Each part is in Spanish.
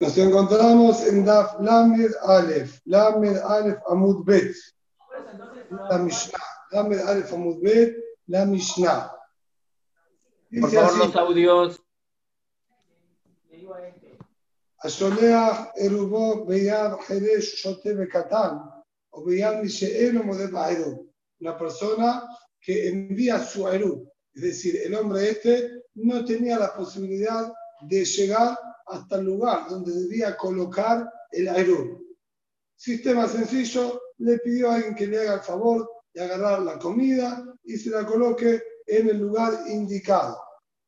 Nos encontramos en Daf Lamed Aleph, Lamed Aleph Amud Bet, la Mishnah, Lamed Aleph Amud Bet, la Mishnah. Por favor, los audios. השולח עירובו ביד חירש שוטה וקטן, o ביד מי שאינו מודה בעירוב. Una persona que envía su erub, es decir, el hombre este no tenía la posibilidad de llegar hasta el lugar donde debía colocar el aerón. Sistema sencillo, le pidió a alguien que le haga el favor de agarrar la comida y se la coloque en el lugar indicado.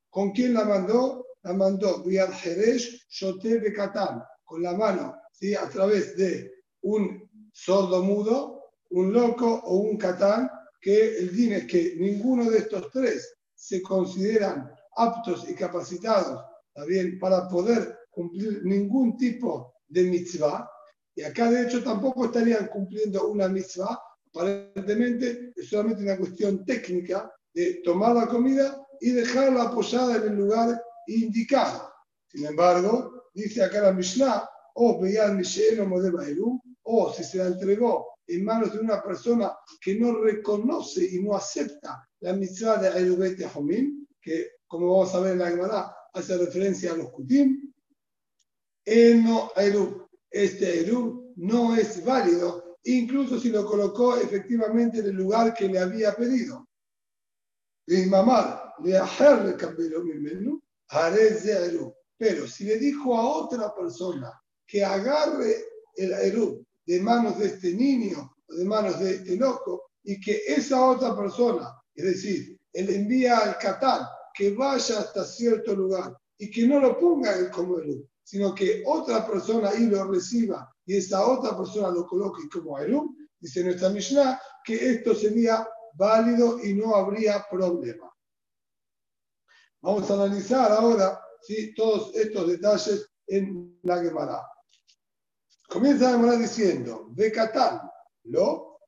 ¿Con quién la mandó? La mandó Biad Jerez Shote Bekatán, con la mano, ¿sí? a través de un sordo mudo, un loco o un catán, que el din es que ninguno de estos tres se consideran aptos y capacitados bien? para poder cumplir ningún tipo de mitzvah. Y acá, de hecho, tampoco estarían cumpliendo una mitzvah. Aparentemente es solamente una cuestión técnica de tomar la comida y dejarla apoyada en el lugar indicado. Sin embargo, dice acá la Mishnah, o o si se la entregó en manos de una persona que no reconoce y no acepta la mitzvah de Ayubet Homim, que como vamos a ver en la Gemara, hace referencia a los kutim. no Este Erub no es válido, incluso si lo colocó efectivamente en el lugar que le había pedido. Pero si le dijo a otra persona que agarre el Erub de manos de este niño o de manos de este loco y que esa otra persona, es decir, él envía al Catán que vaya hasta cierto lugar y que no lo ponga él como Elú, sino que otra persona ahí lo reciba y esa otra persona lo coloque como Elú, dice nuestra Mishnah que esto sería válido y no habría problema. Vamos a analizar ahora ¿sí? todos estos detalles en la Gemara. Comienza la Gemara diciendo, Bekatán, lo,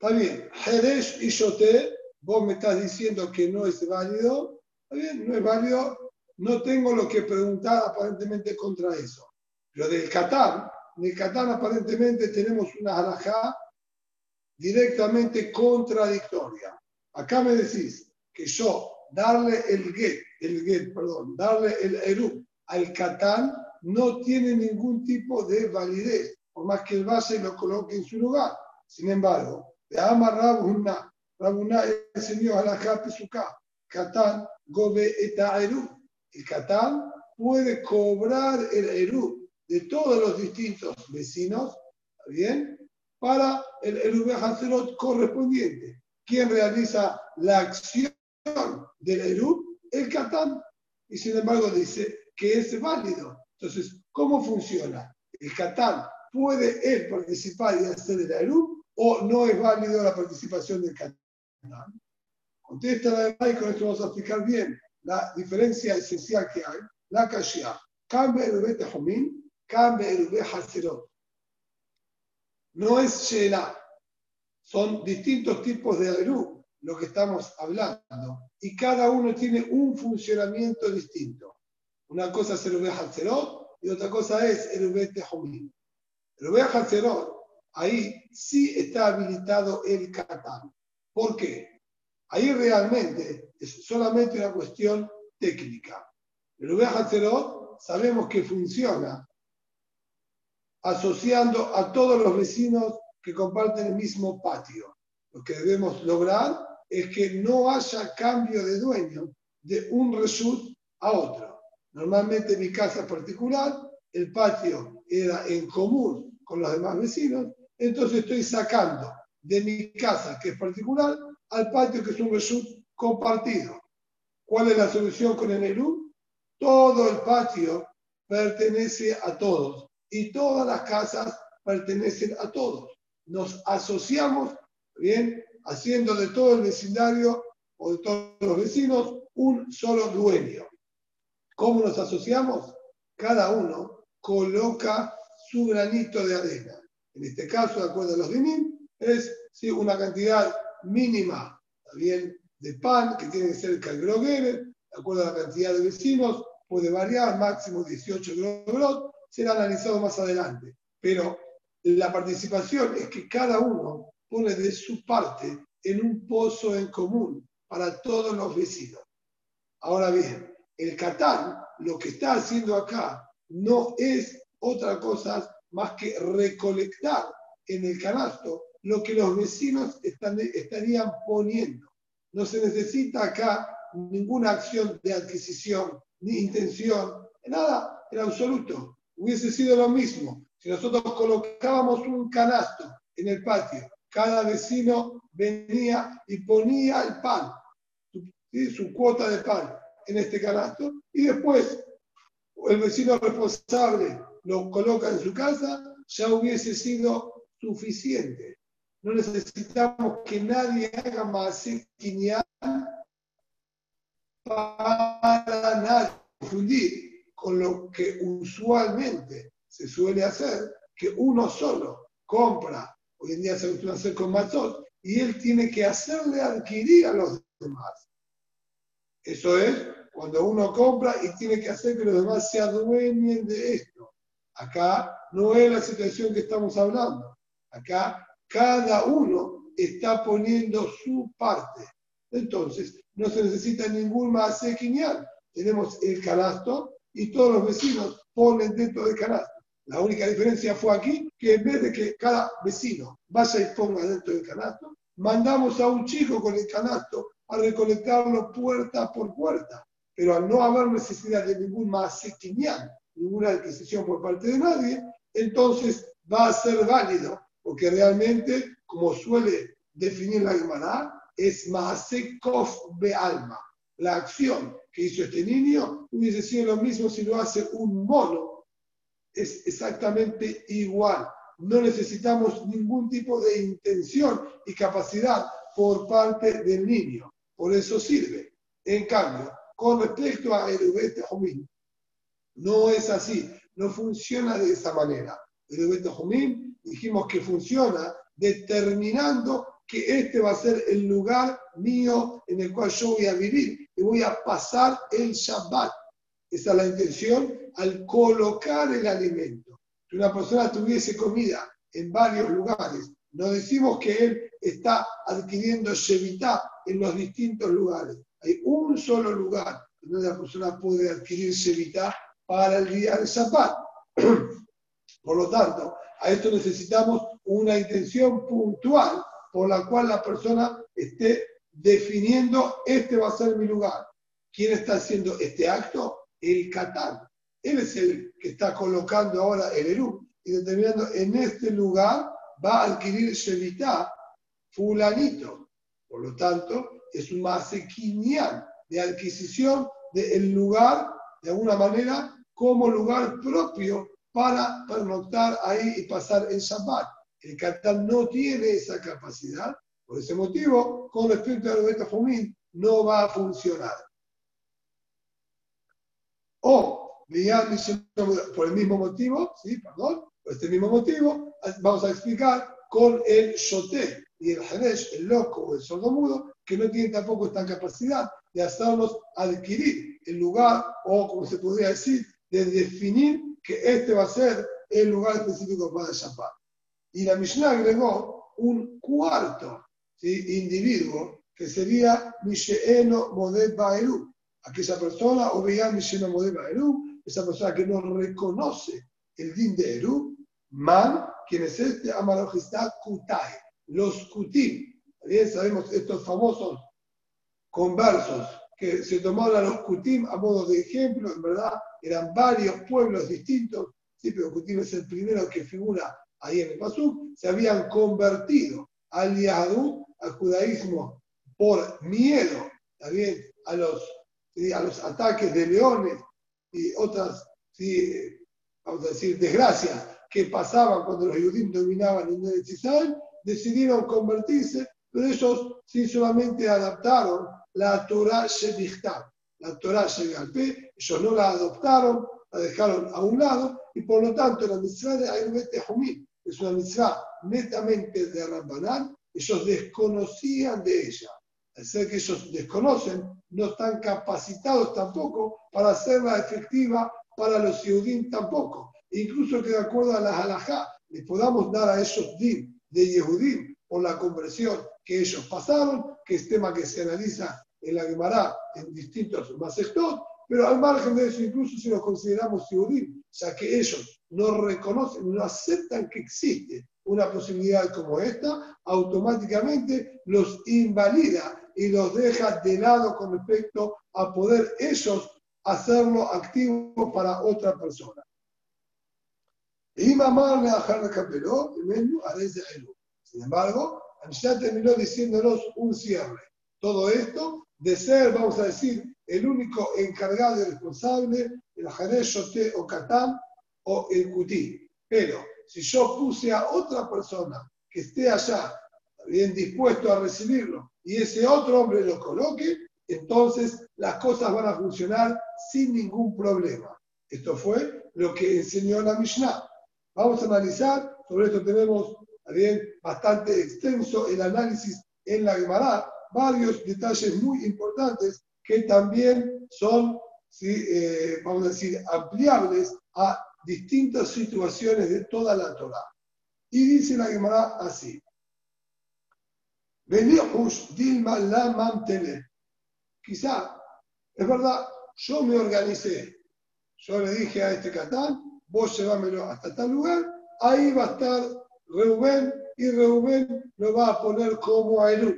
está bien, Jeresh y Shoté vos me estás diciendo que no es válido, está bien, no es válido, no tengo lo que preguntar aparentemente contra eso. Pero del Qatar, en el Qatar aparentemente tenemos una halajá directamente contradictoria. Acá me decís que yo darle el get, el get, perdón, darle el eru al Catán no tiene ningún tipo de validez, por más que el base lo coloque en su lugar. Sin embargo, de amarrar una Rabuná enseñó a la Pesuká, Catán gobe eta eru. El Catán puede cobrar el eru de todos los distintos vecinos, bien? Para el eru Hazerot correspondiente. ¿Quién realiza la acción del eru? El Catán. Y sin embargo dice que es válido. Entonces, ¿cómo funciona? El Catán puede él participar y hacer el eru o no es válido la participación del Catán. Contesta la demás y con esto vamos a explicar bien la diferencia esencial que hay. La Kashia. Cambia el bebé Tehomín, cambia el Haserot. No es Sheila. Son distintos tipos de Eru lo que estamos hablando. Y cada uno tiene un funcionamiento distinto. Una cosa es el Haserot y otra cosa es el bebé Tehomín. El Haserot, ahí sí está habilitado el Katán. ¿Por qué? Ahí realmente es solamente una cuestión técnica. El Hatzerot sabemos que funciona asociando a todos los vecinos que comparten el mismo patio. Lo que debemos lograr es que no haya cambio de dueño de un result a otro. Normalmente en mi casa particular, el patio era en común con los demás vecinos, entonces estoy sacando de mi casa, que es particular, al patio, que es un reshut compartido. ¿Cuál es la solución con el Nerú? Todo el patio pertenece a todos y todas las casas pertenecen a todos. Nos asociamos, bien, haciendo de todo el vecindario o de todos los vecinos un solo dueño. ¿Cómo nos asociamos? Cada uno coloca su granito de arena. En este caso, de acuerdo a los dinim, es ¿sí? una cantidad mínima bien, de pan que tiene ser el calgroguere, de acuerdo a la cantidad de vecinos, puede variar, máximo 18 grogrot, será analizado más adelante. Pero la participación es que cada uno pone de su parte en un pozo en común para todos los vecinos. Ahora bien, el Catán lo que está haciendo acá no es otra cosa más que recolectar en el canasto lo que los vecinos estarían poniendo. No se necesita acá ninguna acción de adquisición ni intención, nada, en absoluto. Hubiese sido lo mismo si nosotros colocábamos un canasto en el patio, cada vecino venía y ponía el pan, su cuota de pan en este canasto, y después el vecino responsable lo coloca en su casa, ya hubiese sido suficiente. No necesitamos que nadie haga más para nadie confundir con lo que usualmente se suele hacer, que uno solo compra, hoy en día se a hacer con mazot, y él tiene que hacerle adquirir a los demás. Eso es cuando uno compra y tiene que hacer que los demás se adueñen de esto. Acá no es la situación que estamos hablando. Acá cada uno está poniendo su parte. Entonces, no se necesita ningún más sequinial. Tenemos el canasto y todos los vecinos ponen dentro del canasto. La única diferencia fue aquí que en vez de que cada vecino vaya y ponga dentro del canasto, mandamos a un chico con el canasto a recolectarlo puerta por puerta. Pero al no haber necesidad de ningún más ninguna adquisición por parte de nadie, entonces va a ser válido, porque realmente, como suele definir la Gemara, es Maasekof be alma. La acción que hizo este niño hubiese sido lo mismo si lo hace un mono es exactamente igual. No necesitamos ningún tipo de intención y capacidad por parte del niño. Por eso sirve. En cambio, con respecto a el Jumín, no es así. No funciona de esa manera. El Jumín dijimos que funciona determinando que este va a ser el lugar mío en el cual yo voy a vivir y voy a pasar el Shabbat. Esa es la intención al colocar el alimento. Si una persona tuviese comida en varios lugares, no decimos que él está adquiriendo Shevitá en los distintos lugares. Hay un solo lugar donde la persona puede adquirir Shevitá para el día de Shabbat. Por lo tanto, a esto necesitamos una intención puntual por la cual la persona esté definiendo, este va a ser mi lugar. ¿Quién está haciendo este acto? El Catán. Él es el que está colocando ahora el Eru y determinando en este lugar va a adquirir Shevitá fulanito. Por lo tanto, es un masequinial de adquisición del lugar, de alguna manera, como lugar propio para pernoctar ahí y pasar el Shabbat. El Qatar no tiene esa capacidad, por ese motivo, con respecto al Beta no va a funcionar. O por el mismo motivo, ¿sí? Perdón, por este mismo motivo, vamos a explicar con el shoté y el haresh, el loco o el sordomudo, que no tienen tampoco esta capacidad de hacernos adquirir el lugar, o como se podría decir, de definir que este va a ser el lugar específico para Shabbat. Y la Mishnah agregó un cuarto individuo que sería Misheeno Moded Baelu, aquella persona, o veía Misheeno Moded Baelu, esa persona que no reconoce el din de Eru, man, quien es este, amarojista kutai, los kutim. Bien sabemos estos famosos conversos que se tomaron a los kutim a modo de ejemplo, en verdad eran varios pueblos distintos, pero kutim es el primero que figura ahí en el Pasuk, se habían convertido al Yahadú, al judaísmo, por miedo, también a los, a los ataques de leones y otras, sí, vamos a decir, desgracias que pasaban cuando los judíos dominaban en el Israel, decidieron convertirse, pero ellos sí solamente adaptaron la Torah Shevichtab, la Torah Shevichtab, ellos no la adoptaron, la dejaron a un lado, y por lo tanto la mitzvah de Ayurved Humil es una mitzvah netamente de Rambanán, ellos desconocían de ella al ser que ellos desconocen, no están capacitados tampoco para hacerla efectiva para los Yehudim tampoco. incluso que de acuerdo a las halajá le podamos dar a esos din de Yehudim por la conversión que ellos pasaron, que es tema que se analiza en la Gemara en distintos masectot, pero al margen de eso, incluso si los consideramos Yehudim, ya que ellos no reconocen, no aceptan que existe una posibilidad como esta, automáticamente los invalida y los deja de lado con respecto a poder ellos hacerlo activo para otra persona. Sin embargo, ya terminó diciéndonos un cierre. Todo esto de ser, vamos a decir, el único encargado y responsable, el Jaresh o Katán o el Kutí. Pero si yo puse a otra persona que esté allá, bien dispuesto a recibirlo, y ese otro hombre lo coloque, entonces las cosas van a funcionar sin ningún problema. Esto fue lo que enseñó la Mishnah. Vamos a analizar, sobre esto tenemos bien, bastante extenso el análisis en la Gemara, varios detalles muy importantes que también son, eh, vamos a decir, ampliables a distintas situaciones de toda la Torah. Y dice la Gemara así. Dilma la Quizá, es verdad, yo me organicé. Yo le dije a este Catán, vos llevámelo hasta tal lugar, ahí va a estar Reuben y Reuben lo va a poner como a Elú.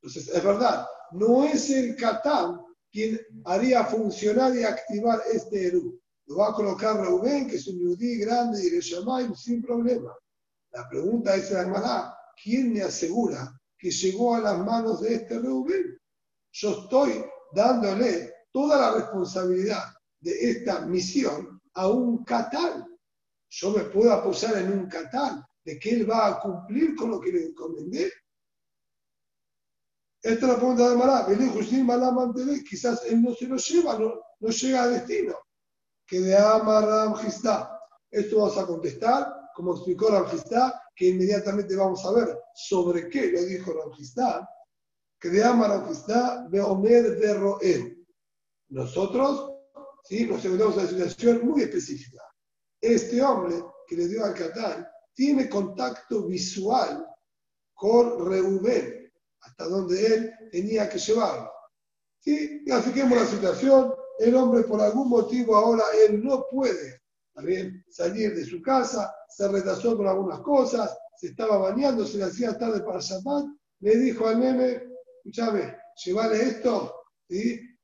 Entonces, es verdad, no es el Catán quien haría funcionar y activar este Elú. Lo va a colocar Reuben, que es un yudí grande y le sin problema. La pregunta es, hermana, ¿quién me asegura que llegó a las manos de este Reuben? Yo estoy dándole toda la responsabilidad de esta misión a un catal. Yo me puedo apoyar en un catal de que él va a cumplir con lo que le encomendé. Esta es la pregunta de Mará. Quizás él no se lo lleva, no, no llega a destino que de ama Ramjistá. Esto vamos a contestar, como explicó Ramjistá, que inmediatamente vamos a ver sobre qué lo dijo Ramjistá, que de ama Ramjistá, Beomer de Roel. Nosotros, ¿sí? nos encontramos en una situación muy específica. Este hombre que le dio al Catán tiene contacto visual con Reubén, hasta donde él tenía que llevarlo. ¿Sí? Así la situación, el hombre por algún motivo ahora él no puede salir de su casa, se retrasó con algunas cosas, se estaba bañando, se le hacía tarde para Shabbat, le dijo al nene, escúchame, llévale esto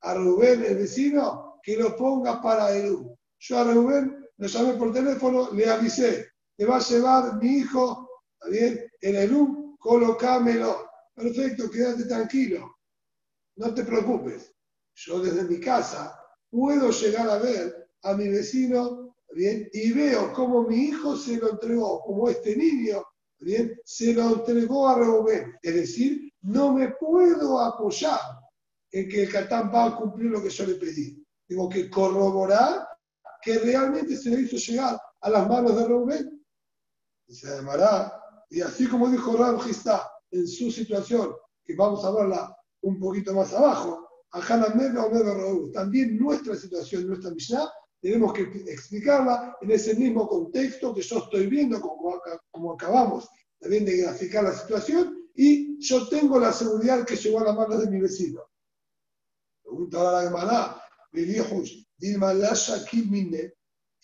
a Rubén, el vecino, que lo ponga para Elú. Yo a Rubén lo llamé por teléfono, le avisé, te va a llevar mi hijo, ¿está bien? El Elú, colocámelo. Perfecto, quédate tranquilo, no te preocupes. Yo desde mi casa puedo llegar a ver a mi vecino. Y veo cómo mi hijo se lo entregó, como este niño, ¿bien? Se lo entregó a Reuben. Es decir, no me puedo apoyar en que el Catán va a cumplir lo que yo le pedí. Tengo que corroborar que realmente se le hizo llegar a las manos de Reuben. Y se llamará, y así como dijo Ram en su situación, que vamos a verla un poquito más abajo, también nuestra situación, nuestra Mishnah, tenemos que explicarla en ese mismo contexto que yo estoy viendo, como, como acabamos también de graficar la situación, y yo tengo la seguridad que llegó a las manos de mi vecino. Pregunta ahora la hermana,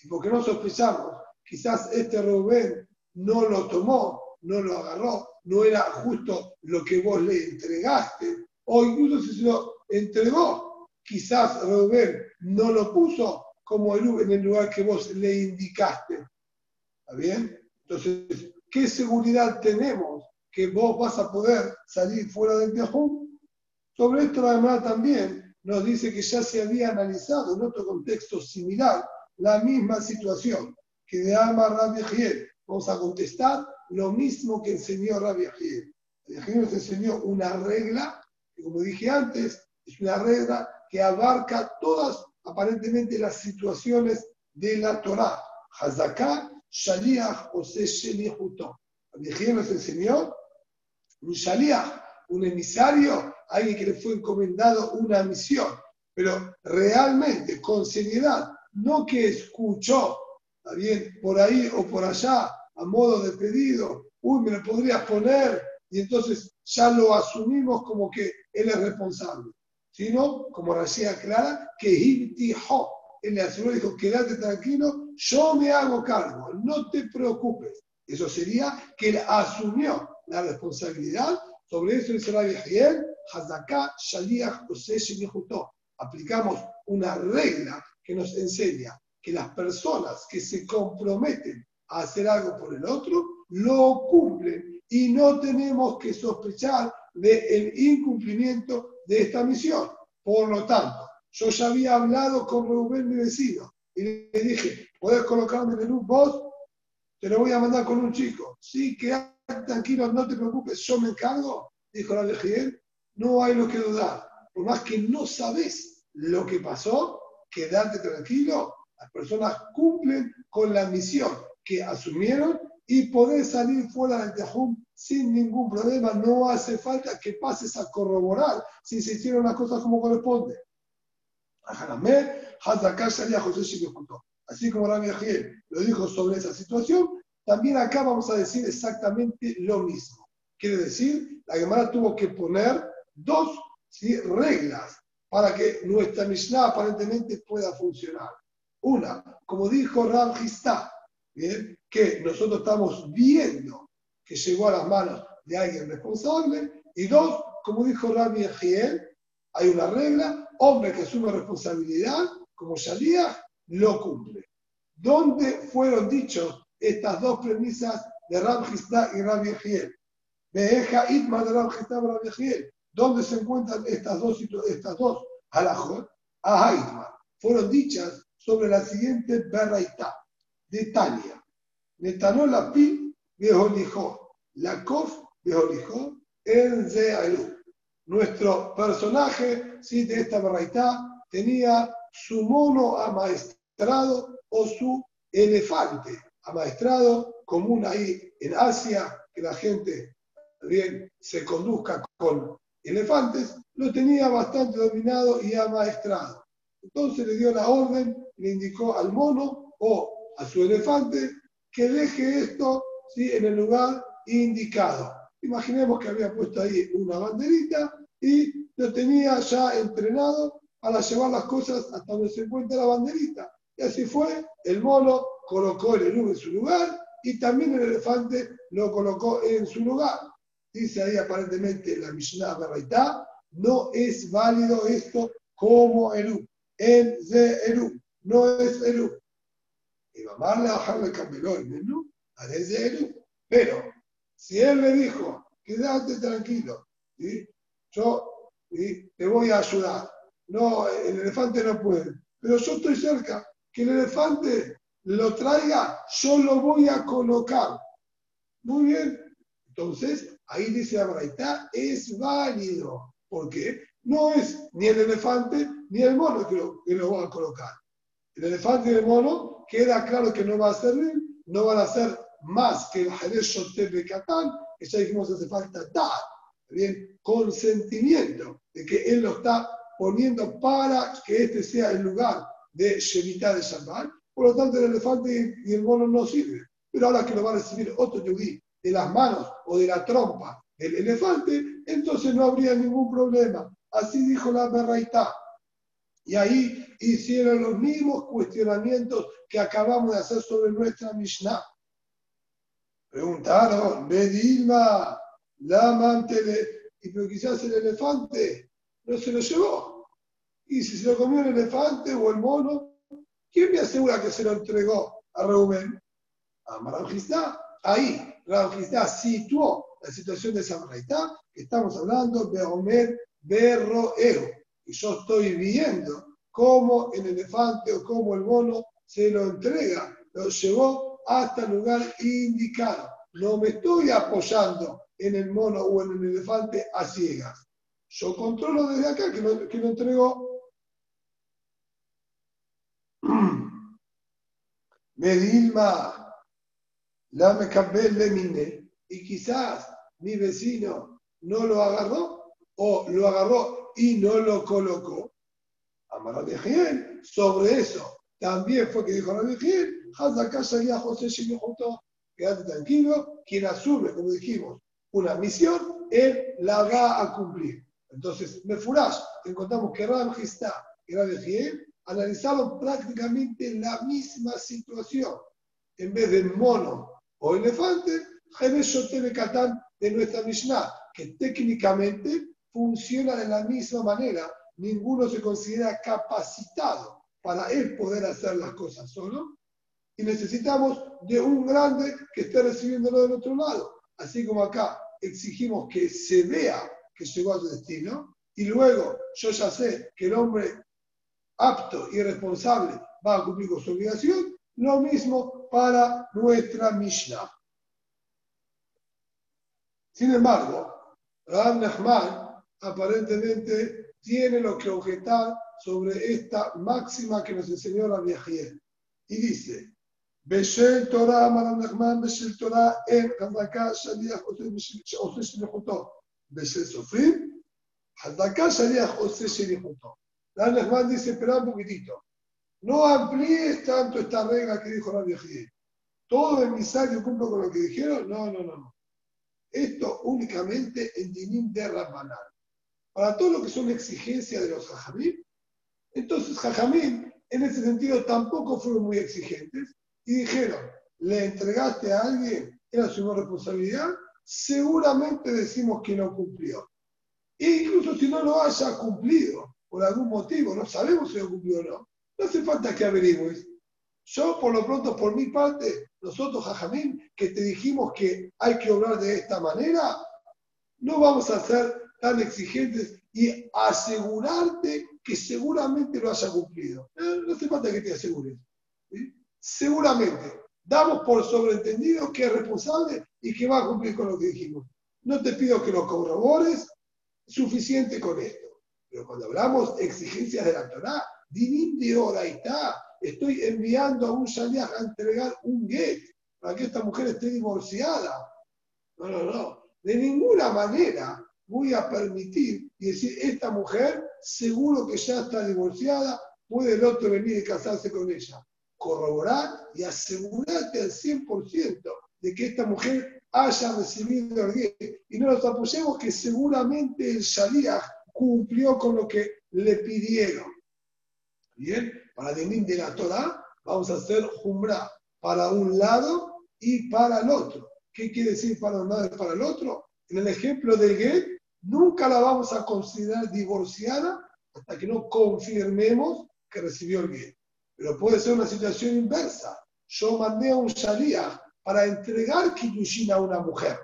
¿y por qué no sospechamos? Quizás este Rubén no lo tomó, no lo agarró, no era justo lo que vos le entregaste, o incluso si se lo entregó. Quizás Rubén no lo puso como en el lugar que vos le indicaste. ¿Está bien? Entonces, ¿qué seguridad tenemos que vos vas a poder salir fuera del Tejún? Sobre esto, además, también nos dice que ya se había analizado en otro contexto similar la misma situación que de Amar Rabbi Giel. Vamos a contestar lo mismo que enseñó Rabbi Giel. Rabbi nos enseñó una regla que, como dije antes, es una regla que abarca todas, aparentemente, las situaciones de la Torah. Hazaká, Shaliach, o Shelichuto. El nos enseñó un Shaliach, un emisario, alguien que le fue encomendado una misión, pero realmente, con seriedad, no que escuchó bien, por ahí o por allá, a modo de pedido, uy, me lo podrías poner, y entonces ya lo asumimos como que él es responsable. Sino, como decía Clara, que Hibtiho, él le aseguró, dijo, quédate tranquilo, yo me hago cargo, no te preocupes. Eso sería que él asumió la responsabilidad. Sobre eso dice Rabbi Yahiel, Hazaká Shaliach Aplicamos una regla que nos enseña que las personas que se comprometen hacer algo por el otro, lo cumplen y no tenemos que sospechar del incumplimiento de esta misión. Por lo tanto, yo ya había hablado con Rubén, mi vecino, y le dije, ¿puedes colocarme en un vos? Te lo voy a mandar con un chico. Sí, quédate tranquilo, no te preocupes, yo me encargo. Dijo la Legiel, no hay lo que dudar. Por más que no sabes lo que pasó, quédate tranquilo. Las personas cumplen con la misión que asumieron y podés salir fuera del Tejum sin ningún problema. No hace falta que pases a corroborar si se hicieron las cosas como corresponde. Así como Rabbi Ajiel lo dijo sobre esa situación, también acá vamos a decir exactamente lo mismo. Quiere decir, la Gemara tuvo que poner dos reglas para que nuestra Mishnah aparentemente pueda funcionar. Una, como dijo Rab Histá, que nosotros estamos viendo que llegó a las manos de alguien responsable. Y dos, como dijo Rabbi Ejiel, hay una regla, hombre que asume responsabilidad, como Shalíah, lo cumple. ¿Dónde fueron dichos estas dos premisas de Rab y Rabbi Ejiel? Beeja Itma de Rab y Rabbi Ejiel. ¿Dónde se encuentran estas dos, estas dos alajot? A Fueron dichas sobre la siguiente berraitá de Tania. Netanol la pi dijo la kof dijo en Zeaelu. Nuestro personaje sí, de esta barraitá tenía su mono amaestrado o su elefante amaestrado, común ahí en Asia, que la gente bien se conduzca con elefantes, lo tenía bastante dominado y amaestrado. Entonces le dio la orden, le indicó al mono o a su elefante que deje esto ¿sí? en el lugar indicado. Imaginemos que había puesto ahí una banderita y lo tenía ya entrenado para llevar las cosas hasta donde se encuentra la banderita. Y así fue, el mono colocó el elú en su lugar y también el elefante lo colocó en su lugar. Dice ahí aparentemente la Mishnah Berraitá, no es válido esto como elú. En de elú, no es elú. Y mamá le bajarle el desde Pero si él le dijo, quédate tranquilo, yo te voy a ayudar. No, el elefante no puede. Pero yo estoy cerca. Que el elefante lo traiga, yo lo voy a colocar. Muy bien. Entonces, ahí dice Abraita, es válido. porque No es ni el elefante ni el mono que lo, que lo va a colocar. El elefante y el mono queda claro que no va a servir, no van a ser más que el Jerez de Catán, que ya dijimos hace falta dar, bien, consentimiento de que él lo está poniendo para que este sea el lugar de Shemitah de Shabbat. Por lo tanto, el elefante y el mono no sirven. Pero ahora que lo va a recibir otro yudí de las manos o de la trompa del elefante, entonces no habría ningún problema. Así dijo la Berraitá. Y ahí hicieron los mismos cuestionamientos que acabamos de hacer sobre nuestra Mishnah. Preguntaron, Bedilma, la mantele, y pero quizás el elefante no se lo llevó. Y si se lo comió el elefante o el mono, ¿quién me asegura que se lo entregó a Reuben? A Marajistá. Ahí, Marajistá situó la situación de Samaraitá, que estamos hablando de Omer Berroeo y yo estoy viendo cómo el elefante o cómo el mono se lo entrega, lo llevó hasta el lugar indicado. No me estoy apoyando en el mono o en el elefante a ciegas. Yo controlo desde acá que lo, que lo entregó. Medilma, la le mine. Y quizás mi vecino no lo agarró o lo agarró y no lo colocó. Amar Giel, sobre eso también fue que dijo Rabbi Giel, Hazaka salía José junto. Quédate tranquilo, quien asume, como dijimos, una misión, él la va a cumplir. Entonces, Mefurash, encontramos que Ram Gistá y Ram analizaron prácticamente la misma situación. En vez de mono o elefante, Jerez Katán de nuestra Mishnah, que técnicamente funciona de la misma manera. Ninguno se considera capacitado para él poder hacer las cosas solo. Y necesitamos de un grande que esté recibiéndolo del otro lado. Así como acá exigimos que se vea que llegó a su destino, y luego yo ya sé que el hombre apto y responsable va a cumplir con su obligación, lo mismo para nuestra Mishnah. Sin embargo, Ram Nachman aparentemente tiene lo que objetar sobre esta máxima que nos enseñó la Viajiel. Y dice, Beshel Torah, Maram Nachman, Beshel Torah, en Hazaka, Shaliach, Ose Shelichuto, Beshel Sofrim, Hazaka, Shaliach, Ose Shelichuto. Ram Nachman dice, espera un poquitito, no amplíes tanto esta regla que dijo la Viajiel. Todo emisario cumple con lo que dijeron, no, no, no, no. Esto únicamente en Dinim de Rabbanal. Para todo lo que son exigencias de los Jajamim, entonces Jajamim en ese sentido tampoco fueron muy exigentes y dijeron, le entregaste a alguien, era su responsabilidad, seguramente decimos que no cumplió. E incluso si no lo haya cumplido por algún motivo, no sabemos si lo cumplió o no, no hace falta que averigües. Yo, por lo pronto, por mi parte, nosotros, Jajamín, que te dijimos que hay que obrar de esta manera, no vamos a ser tan exigentes y asegurarte que seguramente lo haya cumplido. Eh, no hace falta que te asegures. Seguramente. Damos por sobreentendido que es responsable y que va a cumplir con lo que dijimos. No te pido que lo corrobores, suficiente con esto. Pero cuando hablamos exigencias de la Torah, divin de hora está estoy enviando a un shaliach a entregar un get para que esta mujer esté divorciada. No, no, no. De ninguna manera voy a permitir y decir, esta mujer seguro que ya está divorciada, puede el otro venir y casarse con ella. Corroborar y asegurarte al 100% de que esta mujer haya recibido el get. Y no nos apoyemos que seguramente el shaliach cumplió con lo que le pidieron. Bien, para el de la Torah vamos a hacer Jumra para un lado y para el otro. ¿Qué quiere decir para un lado y para el otro? En el ejemplo de Get, nunca la vamos a considerar divorciada hasta que no confirmemos que recibió el Get. Pero puede ser una situación inversa. Yo mandé a un Shaliach para entregar Kiddushin a una mujer.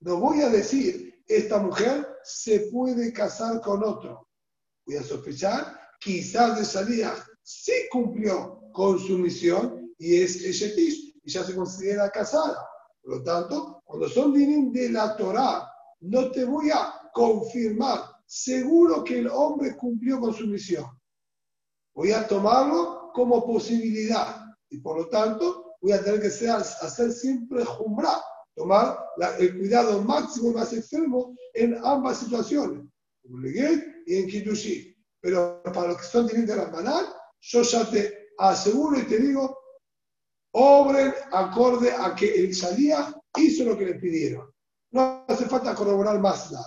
No voy a decir, esta mujer se puede casar con otro. Voy a sospechar quizás de salida sí cumplió con su misión y es Eshetish y ya se considera casada. Por lo tanto, cuando son dinim de la Torah, no te voy a confirmar seguro que el hombre cumplió con su misión. Voy a tomarlo como posibilidad y por lo tanto voy a tener que ser, hacer siempre jumbra, tomar el cuidado máximo y más extremo en ambas situaciones, en y en Kiddushi. Pero para los que son de la banal, yo ya te aseguro y te digo, obren acorde a que el salía hizo lo que le pidieron. No hace falta corroborar más nada.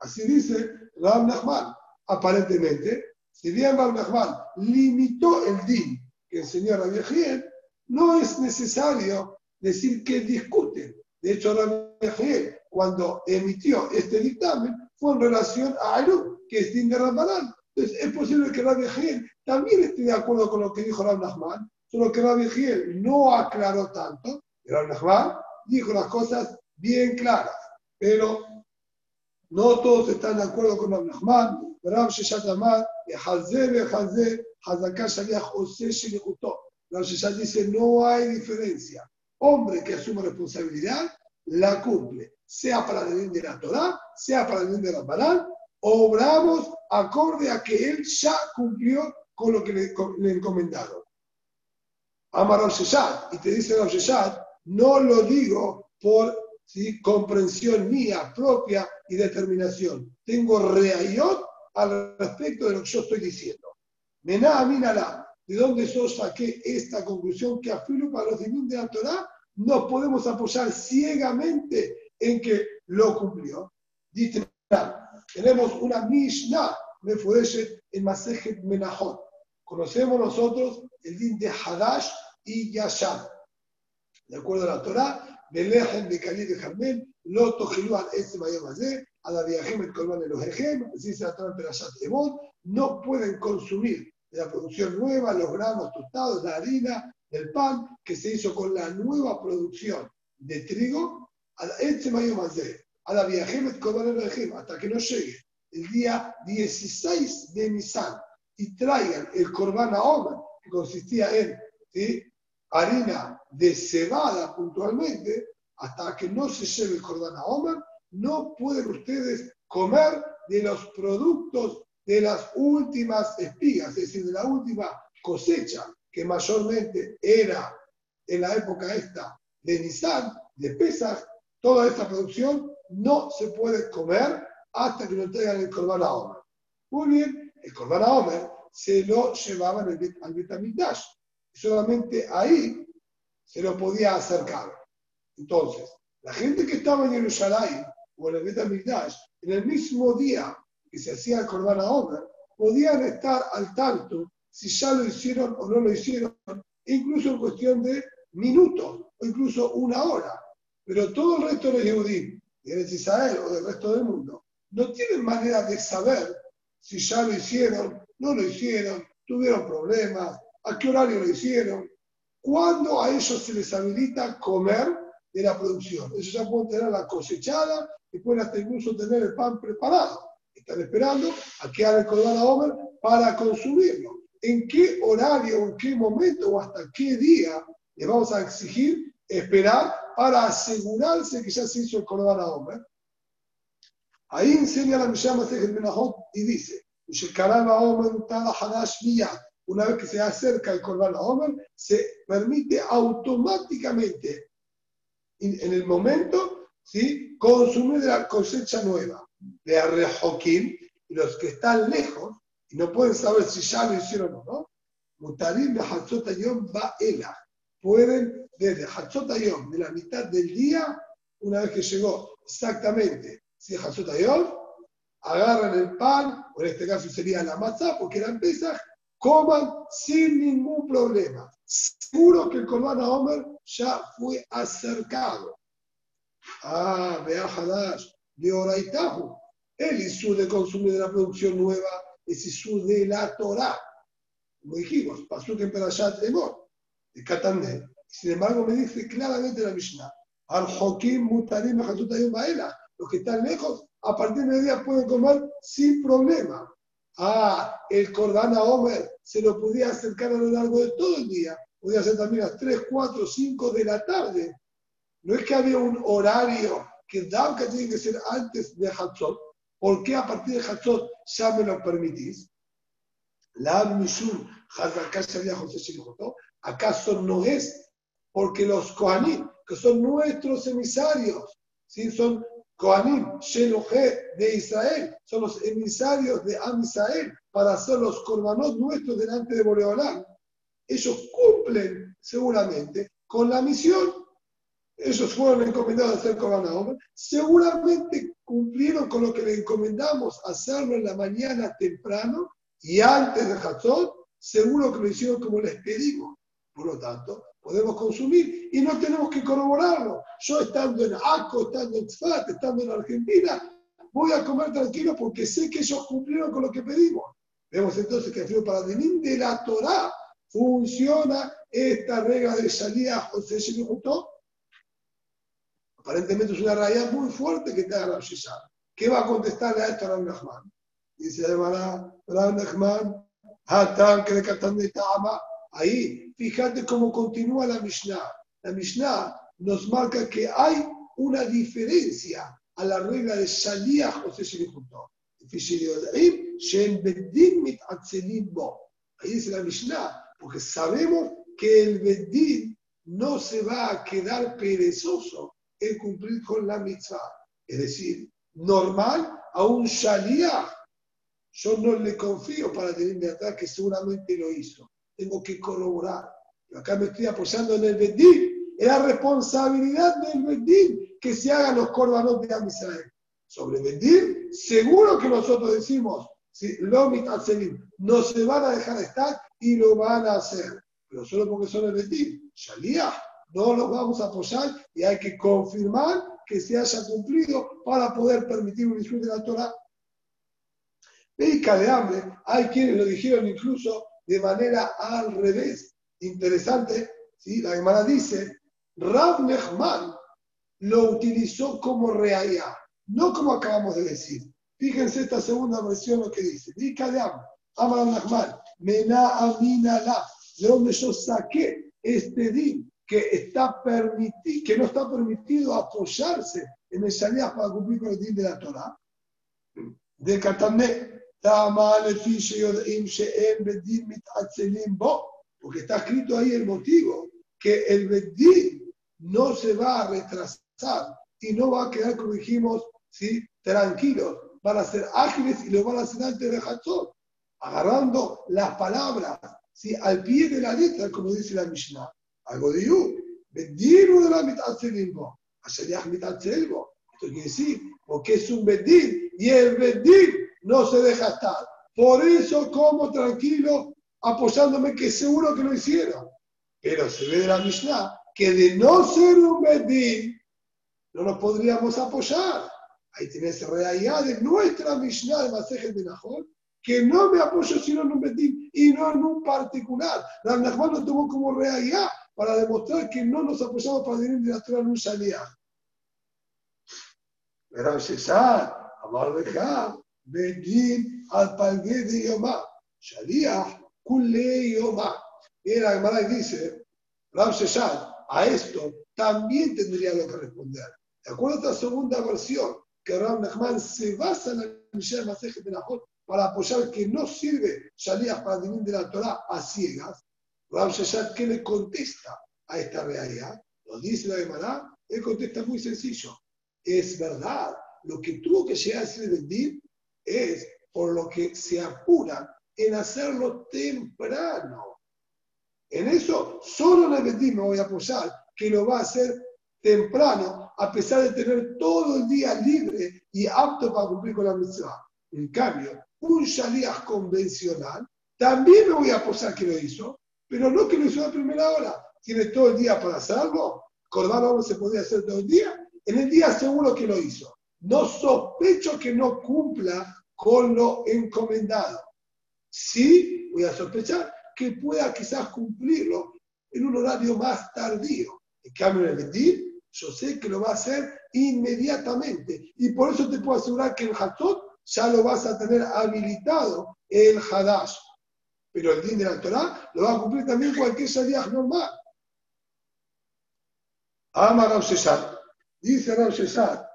Así dice Ram Nachman. Aparentemente, si bien Ram Nachman limitó el din que enseñó Yehiel, no es necesario decir que discuten. De hecho, Ram Yehiel, cuando emitió este dictamen, fue en relación a Aru, que es din de Rambanán. Entonces, es posible que Rabbi Giel también esté de acuerdo con lo que dijo Rabbi Nachman, solo que Rabbi Giel no aclaró tanto. Y Rabbi Nachman dijo las cosas bien claras, pero no todos están de acuerdo con Nachman. Rabbi Sheshat Amar, Hazé, Hazé, Hazaká Shaliach Ose Shelichutó. Rabbi Sheshat dice, no hay diferencia. Hombre que asume responsabilidad, la cumple, sea para el bien de la Torah, sea para el bien de la obramos acorde a que él ya cumplió con lo que le, le encomendaron. Amar al y te dice al no lo digo por comprensión mía propia y determinación. Tengo reayot al respecto de lo que yo estoy diciendo. Mená, mínala, ¿De dónde yo saqué esta conclusión que afirmo para los divinos de la Torah no podemos apoyar ciegamente en que lo cumplió? Dice, tenemos una Mishnah, me en Masejet Menahot. Conocemos nosotros el din de Hadash y Yasham. De acuerdo a la Torah, Jamel, lo tojilu al este mayamazé, a la viajem el colman de los ejem, así se la Torah Perashat Emot, no pueden consumir la producción nueva, los granos tostados, la harina, el pan, que se hizo con la nueva producción de trigo, a la este mayamazé, a la viajem los ejem, hasta que no llegue el día 16 de Nisan y traigan el Corban Omer, que consistía en harina de cebada puntualmente, hasta que no se lleve el Corban Omer, no pueden ustedes comer de los productos de las últimas espigas, es decir, de la última cosecha, que mayormente era en la época esta de Nisan, de Pesach, toda esta producción no se puede comer hasta que no traigan el Corban Omer. Muy bien, el Corban Omer se lo llevaban al Betamigdash. Solamente ahí se lo podía acercar. Entonces, la gente que estaba en Jerusalén o en el Betamigdash, en el mismo día que se hacía el Corban Omer, podían estar al tanto si ya lo hicieron o no lo hicieron, incluso en cuestión de minutos o incluso una hora. Pero todo el resto de los judíos, de Israel o del resto del mundo, no tienen manera de saber si ya lo hicieron, no lo hicieron, tuvieron problemas, a qué horario lo hicieron, cuándo a ellos se les habilita comer de la producción. Ellos ya pueden tener la cosechada y pueden hasta incluso tener el pan preparado. Están esperando a que haga el cordón a Homer para consumirlo. ¿En qué horario, en qué momento o hasta qué día le vamos a exigir esperar para asegurarse que ya se hizo el cordón a Homer? Ahí enseña la Mishnah Masechet Menahot y dice, una vez que se acerca el Korban Omer, se permite automáticamente, en el momento, ¿sí? consumir la cosecha nueva de Arrejoquín, y los que están lejos y no pueden saber si ya lo hicieron o no, Mutarim de va Ela. Pueden desde Hatzotayom, de la mitad del día, una vez que llegó exactamente si es Hatzotayom, agarran el pan, o en este caso sería la matzá, porque eran pesas, coman sin ningún problema. Seguro que el Corban Homer ya fue acercado. Ah, vea Hadash, de Oraitahu. El Isú de consumir de la producción nueva es Isú de la Torah. Como dijimos, pasó que Perashat Emor, de Katandel. Sin embargo, me dice claramente la Mishnah. Al Jokim Mutarim Baela. Los que están lejos a partir de día pueden comer sin problema. Ah, el Cordana Homer se lo podía acercar a lo largo de todo el día. Podía ser también a las 3, 4, 5 de la tarde. No es que había un horario que que tiene que ser antes de Hatzot. ¿Por qué a partir de Hatzot ya me lo permitís? La Mishum ¿Acaso no es porque los Kohanim, que son nuestros emisarios, ¿sí? son Kohanim, Shelohe de Israel, son los emisarios de Am Israel para hacer los korbanot nuestros delante de Boreolán. Ellos cumplen seguramente con la misión. Ellos fueron encomendados a hacer korbanot. Seguramente cumplieron con lo que le encomendamos hacerlo en la mañana temprano y antes de Hatzot. Seguro que lo hicieron como les pedimos. Por lo tanto, podemos consumir y no tenemos que corroborarlo. Yo estando en Aco, estando en Tzfat, estando en Argentina, voy a comer tranquilo porque sé que ellos cumplieron con lo que pedimos. Vemos entonces que el para venir de la Torah funciona esta regla de salida José Shemihutó. Aparentemente es una realidad muy fuerte que te da Rav ¿Qué va a contestarle a esto Rav Nachman? Dice Rav Nachman, Hatan que de de Tama, Ahí, fíjate cómo continúa la Mishnah. La Mishnah nos marca que hay una diferencia a la regla de Shaliach José Shelichutó. Ahí dice la Mishnah, porque sabemos que el Bedín no se va a quedar perezoso en cumplir con la mitzvah. Es decir, normal a un Shaliach. Yo no le confío para tener de atrás que seguramente lo hizo. Tengo que corroborar. acá me estoy apoyando en el Bedín. Es la responsabilidad del Bedín que se hagan los corbanos de Amisrael. Sobre Bedín, seguro que nosotros decimos, si Lomit no se van a dejar estar y lo van a hacer. Pero solo porque son el Bedín. Shalíah, no los vamos a apoyar y hay que confirmar que se haya cumplido para poder permitir un disfrute de la Torah. Médica de hambre, hay quienes lo dijeron incluso de manera al revés. Interesante, ¿sí? la Gemara dice, Rab Nechman lo utilizó como reaya, no como acabamos de decir. Fíjense esta segunda versión lo que dice. De donde yo saqué este din que, está permitido, que no está permitido apoyarse en el Shaliach para cumplir con el din de la Torah. De Katané, porque está escrito ahí el motivo, que el Bedín no se va a retrasar y no va a quedar, como dijimos, ¿sí? tranquilos, van a ser ágiles y lo van a hacer antes de Hatzot, agarrando las palabras ¿sí? al pie de la letra, como dice la Mishnah. Algo de Yu, Bedín de la mitad Esto quiere decir, porque es un Bedín y el Bedín no se deja estar. Por eso como tranquilo, apoyándome que seguro que lo hicieron. Pero se ve de la Mishnah que de no ser un Bedín, no nos podríamos apoyar. Ahí tenés realidad de nuestra Mishnah de Masejet de Nahor, que no me apoyo sino en un Bedín y no en un particular. La Nahor lo tomó como realidad para demostrar que no nos apoyamos para venir de la Torah un Shaliah. Pero César, Amar Bedín al palgué de Yomá. Shaliach Kule Yomá. Y la Gemara dice, Ram Sheshad, a esto también tendría que responder. De acuerdo a esta segunda versión, que Ram Nachman se basa en la Mishnah Masejet de Najot para apoyar que no sirve Shaliach para el de la Torah a ciegas, Ram Sheshad, ¿qué le contesta a esta realidad? Lo dice la Gemara, él contesta muy sencillo. Es verdad, lo que tuvo que llegar a ser Bedín es por lo que se apuran en hacerlo temprano. En eso solo en el voy a apoyar que lo va a hacer temprano, a pesar de tener todo el día libre y apto para cumplir con la misión. En cambio, un shaliach convencional, también me voy a apoyar que lo hizo, pero no que lo hizo a primera hora. Tiene todo el día para hacerlo. Cordano se podía hacer todo el día. En el día seguro que lo hizo no sospecho que no cumpla con lo encomendado. Sí, voy a sospechar que pueda quizás cumplirlo en un horario más tardío. En cambio, en el yo sé que lo va a hacer inmediatamente. Y por eso te puedo asegurar que en Hatzot ya lo vas a tener habilitado el Hadash. Pero el din de la Torah lo va a cumplir también cualquier Shaliach normal. Ama Rav Dice Rav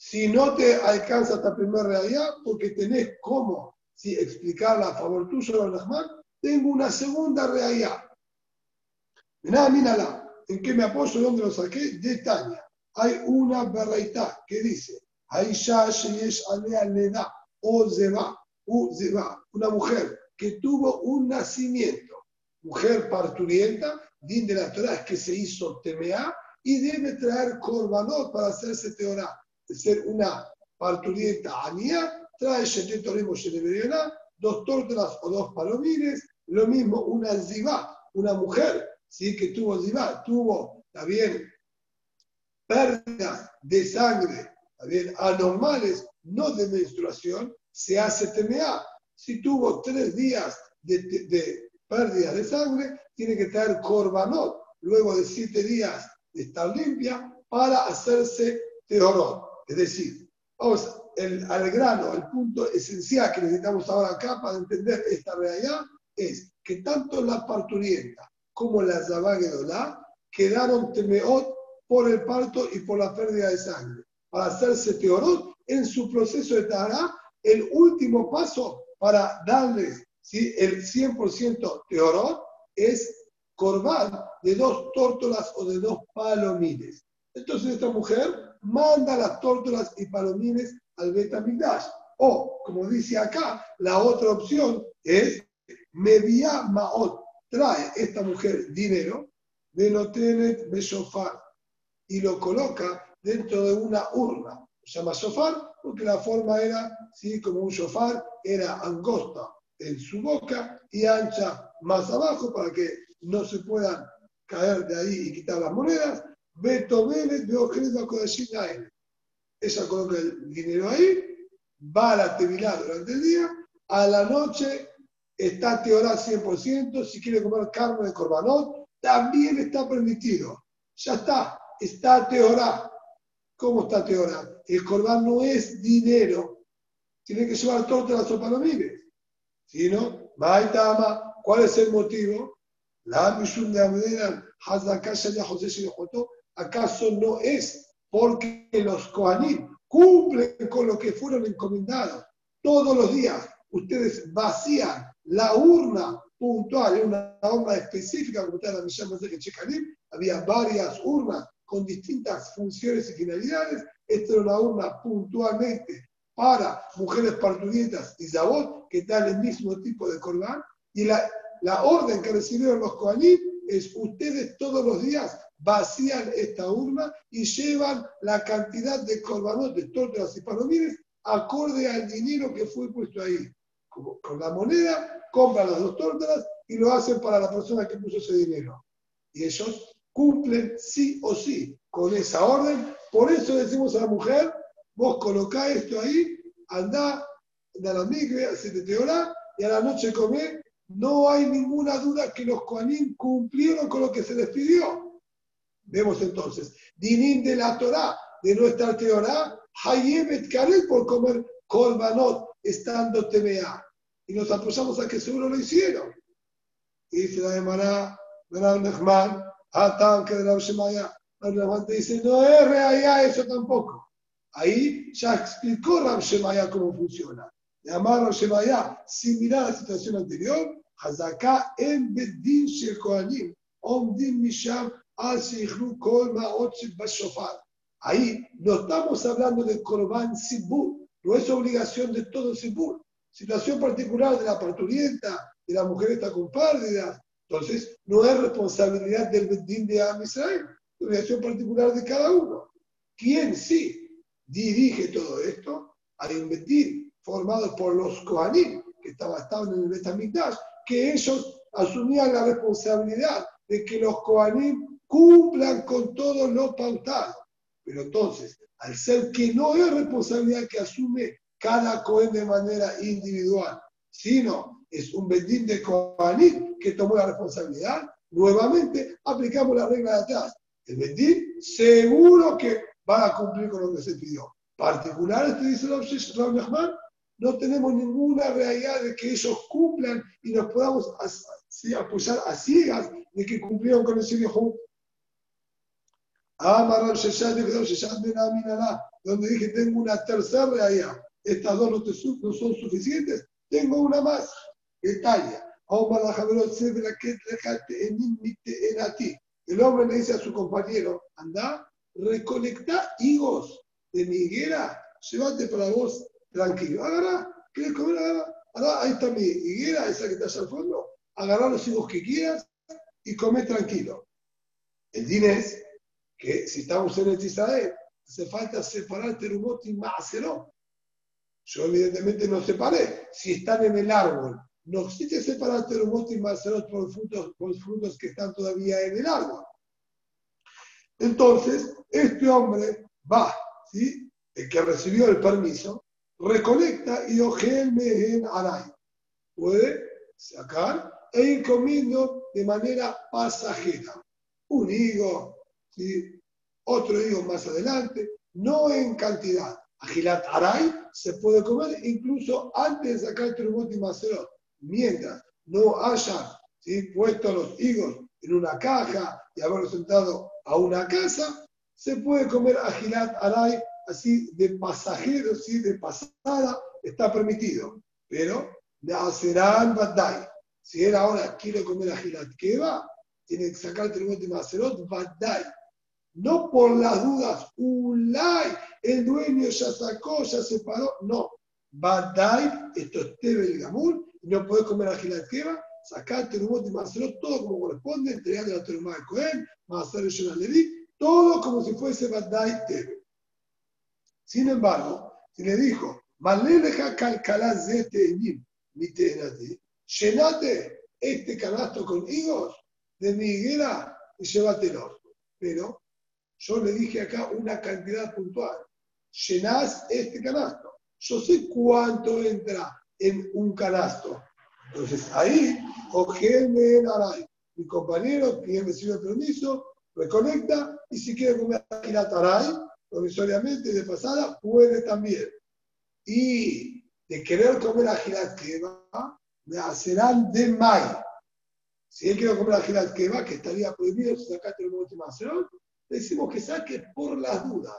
si no te alcanza esta primera realidad, porque tenés cómo si explicarla a favor tuyo, Rahman, tengo una segunda realidad. Nada, mírala. ¿En qué me apoyo? ¿Dónde lo saqué? De Tania. Hay una verdad que dice, o u una mujer que tuvo un nacimiento, mujer parturienta, din de la Torah que se hizo temea y debe traer korbanot para hacerse teorá de ser una parturienta anía, trae dos tórtolas o dos palomines, lo mismo una zibá, una mujer, ¿sí? que tuvo zibá, tuvo también pérdidas de sangre, también anormales, no de menstruación, se hace TMA. Si tuvo tres días de, de pérdida de sangre, tiene que traer corbanot, luego de siete días de estar limpia, para hacerse teorot. Es decir, vamos al grano, el punto esencial que necesitamos ahora acá para entender esta realidad es que tanto la parturienta como la Zabagedolá quedaron temeot por el parto y por la pérdida de sangre. Para hacerse teorot en su proceso de Tahara, el último paso para darles ¿sí? el 100% teorot es corbar de dos tórtolas o de dos palomines. Entonces esta mujer manda las tórtolas y palomines al Betamigdash. O, como dice acá, la otra opción es me vía maot, trae esta mujer dinero, me lo tiene shofar y lo coloca dentro de una urna. Se llama shofar porque la forma era, sí, como un shofar, era angosta en su boca y ancha más abajo para que no se puedan caer de ahí y quitar las monedas. Beto Vélez, veo Ella coloca el dinero ahí, va a la tevilá durante el día, a la noche está teorá 100%, si quiere comer carne de corbanot, también está permitido. Ya está, está teorá. ¿Cómo está teorá? El corbán no es dinero. Tiene que llevar torta a las sopalomines. Si no, Maitama, ¿cuál es el motivo? La misión de Abdenan, José ¿Acaso no es porque los Kohanim cumplen con lo que fueron encomendados todos los días? Ustedes vacían la urna puntual, una urna específica, como está la Mishnah de Chekalim, había varias urnas con distintas funciones y finalidades. Esta era una urna puntualmente para mujeres parturientas y zabot, que dan el mismo tipo de corbán. Y la, la orden que recibieron los Kohanim es ustedes todos los días vacían esta urna y llevan la cantidad de corbanot, de tortas y palomines acorde al dinero que fue puesto ahí. Con la moneda compran las dos tortas y lo hacen para la persona que puso ese dinero. Y ellos cumplen sí o sí con esa orden. Por eso decimos a la mujer, vos colocá esto ahí, andá, andá a la migre, hacete teorá, y a la noche comé. No hay ninguna duda que los Koanim cumplieron con lo que se les pidió. Vemos entonces, Dinim de la Torah, de nuestra teorá, Hayemet Karel por comer Korbanot, estando TVA y nos apoyamos a que seguro lo hicieron. Y dice la Gemara, Rav Nechman, Atan, que de Rav Shemaya, Rav te dice, no es real eso tampoco. Ahí ya explicó Rav Shemaya cómo funciona. Llamar Rav Shemaya, sin mirar la situación anterior, Hazaká en Bedin Shel Kohanim, Omdim Misham, Ahí no estamos hablando de Korban Sibur, no es obligación de todo Sibur situación particular de la parturienta, de la mujer está con. Entonces, no es responsabilidad del Bedín de Am Israel, obligación particular de cada uno. ¿Quién sí dirige todo esto? Hay un Bedín formado por los Kohanim, que estaban en el Betamigdash, que ellos asumían la responsabilidad de que los Kohanim cumplan con todo lo pautado. Pero entonces, al ser que no es responsabilidad que asume cada Cohen de manera individual, sino es un bendín de Kohanim que tomó la responsabilidad, nuevamente aplicamos la regla de atrás. El bendín seguro que va a cumplir con lo que se pidió. Particular, este dice Rav Nachman, no tenemos ninguna realidad de que ellos cumplan y nos podamos apoyar a ciegas de que cumplieron con ese viejo. Amar donde dije tengo una tercera realidad estas dos no, son suficientes, tengo una más. Italia. El hombre le dice a su compañero, anda, recolecta higos de mi higuera, llévate para vos tranquilo. Agarra, ¿quieres comer? Agarra. ahí está mi higuera, esa que está allá al fondo. Agarra los higos que quieras y come tranquilo. El din es que si estamos en el Israel, hace falta separar terumot y macerot. Yo evidentemente no separé. Si están en el árbol, no existe separar terumot y macerot por frutos, por frutos que están todavía en el árbol. Entonces, este hombre va, ¿sí? el que recibió el permiso, recolecta y ojelme en aray. Puede sacar e ir comiendo de manera pasajera. Un higo, ¿sí? otro higo más adelante, no en cantidad. Agilat Aray se puede comer incluso antes de sacar el tribut y macerot. Mientras no haya puesto los higos en una caja y haberlos sentado a una casa, se puede comer Agilat Aray así de pasajero, así de pasada, está permitido. Pero de Aserán Badai. Si él ahora quiere comer Agilat va tiene que sacar el tribut y macerot, Badai. No por las dudas, Ulay el dueño ya sacó, ya separó. No. Badai, esto es Tebel Gamur, y no puedes comer ajilat keva, sacate terumot y hacerlo todo como corresponde, entregando la terumá de Cohen, hacer el Levi, todo como si fuese Badai Tebe. Sin embargo, si le dijo, Maleleja calcalá zete mi llenate este canasto con higos de mi higuera y llévatelo. Pero yo le dije acá una cantidad puntual. Llenás este canasto. Yo sé cuánto entra en un canasto. Entonces ahí, en Aray. Mi compañero, quien recibe el permiso, reconecta y si quiere comer Aray, provisoriamente de pasada, puede también. Y de querer comer ajilat va me hacerán de may. Si él quiere comer ajilat va que estaría prohibido si sacaste el último decimos que saque por las dudas.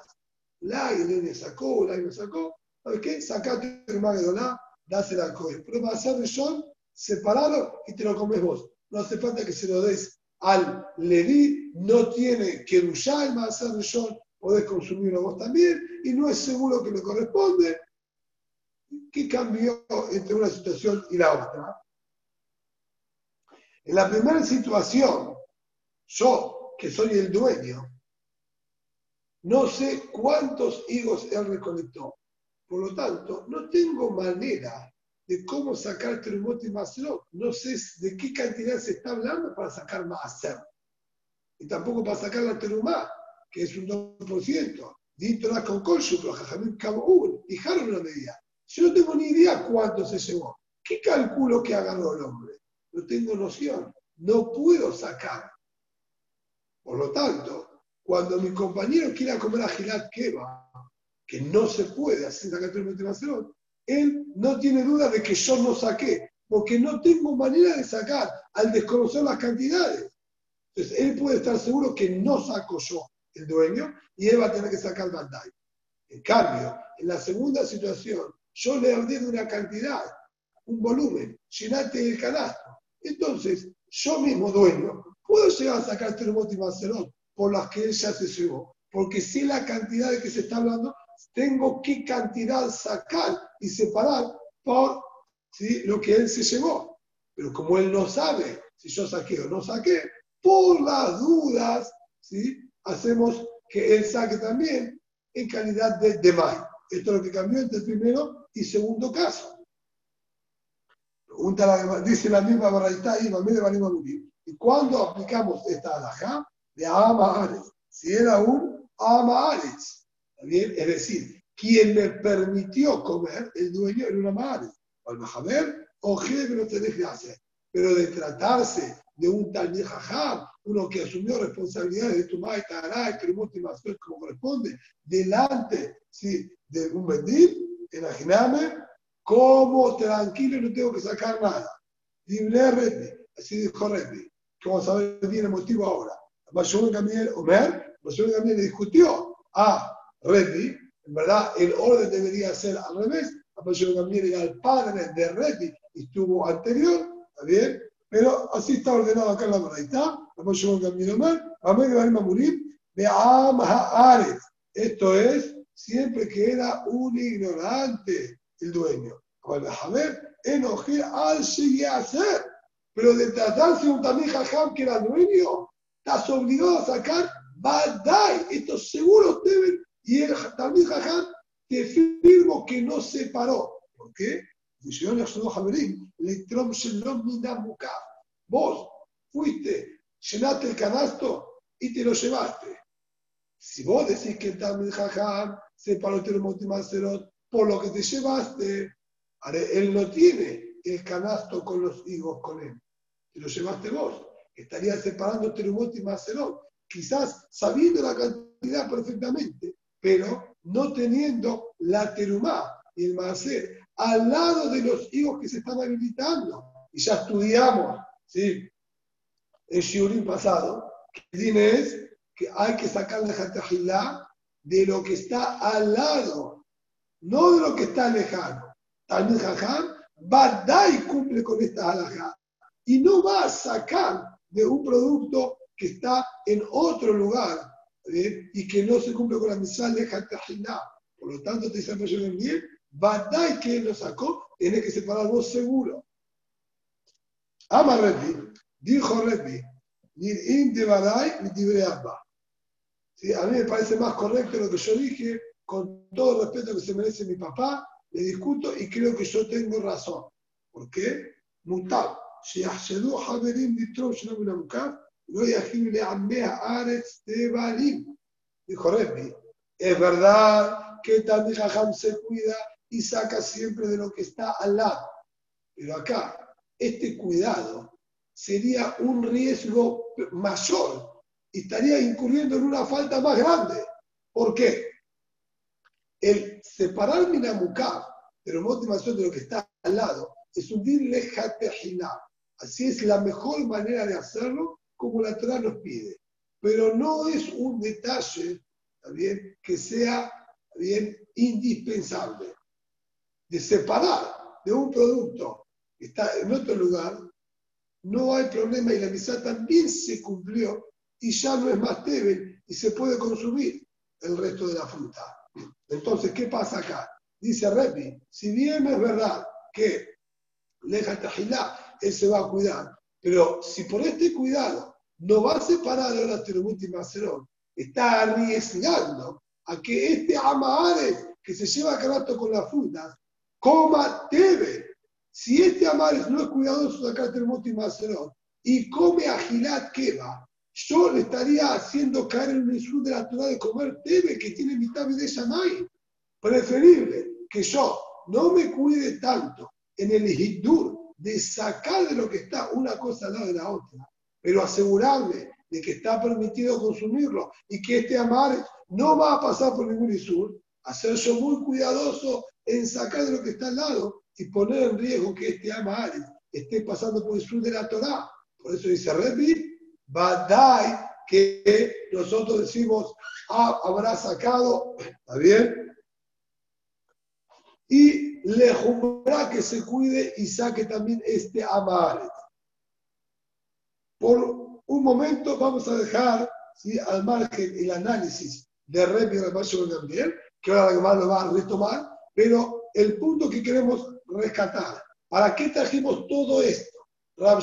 La le sacó, la me sacó. ¿Sabes qué? Sacate el magdolá, dásela al coger. Pero va a ser de John separado y te lo comes vos. No hace falta que se lo des al Leví, no tiene que luchar el hacer de John, podés consumirlo vos también, y no es seguro que le corresponde. ¿Qué cambió entre una situación y la otra? En la primera situación, yo, que soy el dueño, no sé cuántos higos él recolectó. Por lo tanto, no tengo manera de cómo sacar Terumot y Maserot. No sé de qué cantidad se está hablando para sacar Maser. Y tampoco para sacar la Terumá, que es un 2%. Dito la con pero Jajamín Kaboul, fijaron una medida. Yo no tengo ni idea cuánto se llevó. ¿Qué calculo que agarró el hombre? No tengo noción. No puedo sacar. Por lo tanto, cuando mi compañero quiera comer a Gilat Keba, que no se puede hacer sacar Maserot, él no tiene duda de que yo no saqué, porque no tengo manera de sacar al desconocer las cantidades. Entonces, él puede estar seguro que no saco yo, el dueño, y él va a tener que sacar el bandai. En cambio, en la segunda situación, yo le de una cantidad, un volumen, llenate el canasto. Entonces, yo mismo dueño, puedo llegar a sacar terremoto y Barcelona por las que él ya se llevó, porque sé la cantidad de que se está hablando, tengo qué cantidad sacar y separar por lo que él se llevó. Pero como él no sabe si yo saqué o no saqué, por las dudas, ¿sí? hacemos que él saque también en calidad de demay. Esto es lo que cambió entre el primero y segundo caso. dice la misma Baraita y ¿Y cuándo aplicamos esta alajá? De Ama Si era un Ama bien? Es decir, quien me permitió comer, el dueño era una madre. Al Mahaber, o no te deje hacer. Pero de tratarse de un tal Jajam, uno que asumió responsabilidades de tu madre, y más como corresponde, delante ¿sí? de un bendito, imagíname cómo tranquilo no tengo que sacar nada. Libre así dijo Redmi, que vamos a el motivo ahora. Bayón Gamliel Omer, Bayón Gamliel le discutió a Redmi, en verdad el orden debería ser al revés, Bayón Gamliel era el padre de Redmi y estuvo anterior, ¿está bien? Pero así está ordenado acá en la Baraita, Bayón Gamliel Omer, de Barim Amurim, de Haaretz. Esto es siempre que era un ignorante el dueño. A ver, enojé al hacer, pero de tratarse un también jajam que era dueño, estás obligado a sacar Badai. Estos seguros deben, y el también jajam te firmo que no se paró. ¿Por qué? Vos fuiste, llenaste el canasto y te lo llevaste. Si vos decís que el Talmud Jajam se paró el por lo que te llevaste, él no tiene el canasto con los higos con él. Te lo llevaste vos. Estarías separando Terumot y Macerot. Quizás sabiendo la cantidad perfectamente, pero no teniendo la Terumá y el Macer al lado de los higos que se están habilitando. Y ya estudiamos, ¿sí? El Shiurim pasado, que tiene es que hay que sacar la Jatahilá de lo que está al lado, no de lo que está lejano. También Jajam y cumple con esta halajá y no va a sacar de un producto que está en otro lugar ¿eh? y que no se cumple con la misal de Jatahilá. Por lo tanto, te dice el bien, Badai que lo sacó, tiene que separar vos seguro. Ama Rebbi, dijo Rebbi, Nir'im de Badai y Abba. ¿Sí? A mí me parece más correcto lo que yo dije, con todo el respeto que se merece mi papá, le discuto y creo que yo tengo razón. ¿Por qué? Mutab. שיחשדו חברים לתרום שלא מן המוכר, לא יכינו לעמי הארץ תבלים. Dijo Rebbi, es verdad que Tandi Jajam se cuida y saca siempre de lo que está al lado. Pero acá, este cuidado sería un riesgo mayor y estaría incurriendo en una falta más grande. ¿Por qué? El separar Minamukab de la motivación de lo que está al lado es un dilejatejina. Así es la mejor manera de hacerlo, como la Torah nos pide. Pero no es un detalle también que sea bien indispensable. De separar de un producto que está en otro lugar, no hay problema y la misa también se cumplió y ya no es más débil y se puede consumir el resto de la fruta. Entonces, ¿qué pasa acá? Dice Repi, si bien es verdad que Leja Tajilá, él se va a cuidar, pero si por este cuidado no va a separar a la Terumut y Macerón, está arriesgando a que este Amares que se lleva carato con las frutas coma tebe. Si este Amares no es cuidadoso de acá Terumut y Macerón y come agilat va yo le estaría haciendo caer en el de la Torah de comer tebe que tiene mitad de Shamay. Preferible que yo no me cuide tanto en el hidur de sacar de lo que está una cosa al lado de la otra, pero asegurarme de que está permitido consumirlo y que este amar no va a pasar por ningún isur, hacer yo muy cuidadoso en sacar de lo que está al lado y poner en riesgo que este amar esté pasando por el sur de la Torah. Por eso dice Repi, Badai, que nosotros decimos, ah, habrá sacado, ¿está bien? Y le jumbra que se cuide y saque también este Amaret. Por un momento vamos a dejar ¿sí? al margen el análisis de Rebbe y Rabacho Gabriel, que ahora lo va a retomar, pero el punto que queremos rescatar, ¿para qué trajimos todo esto? Rab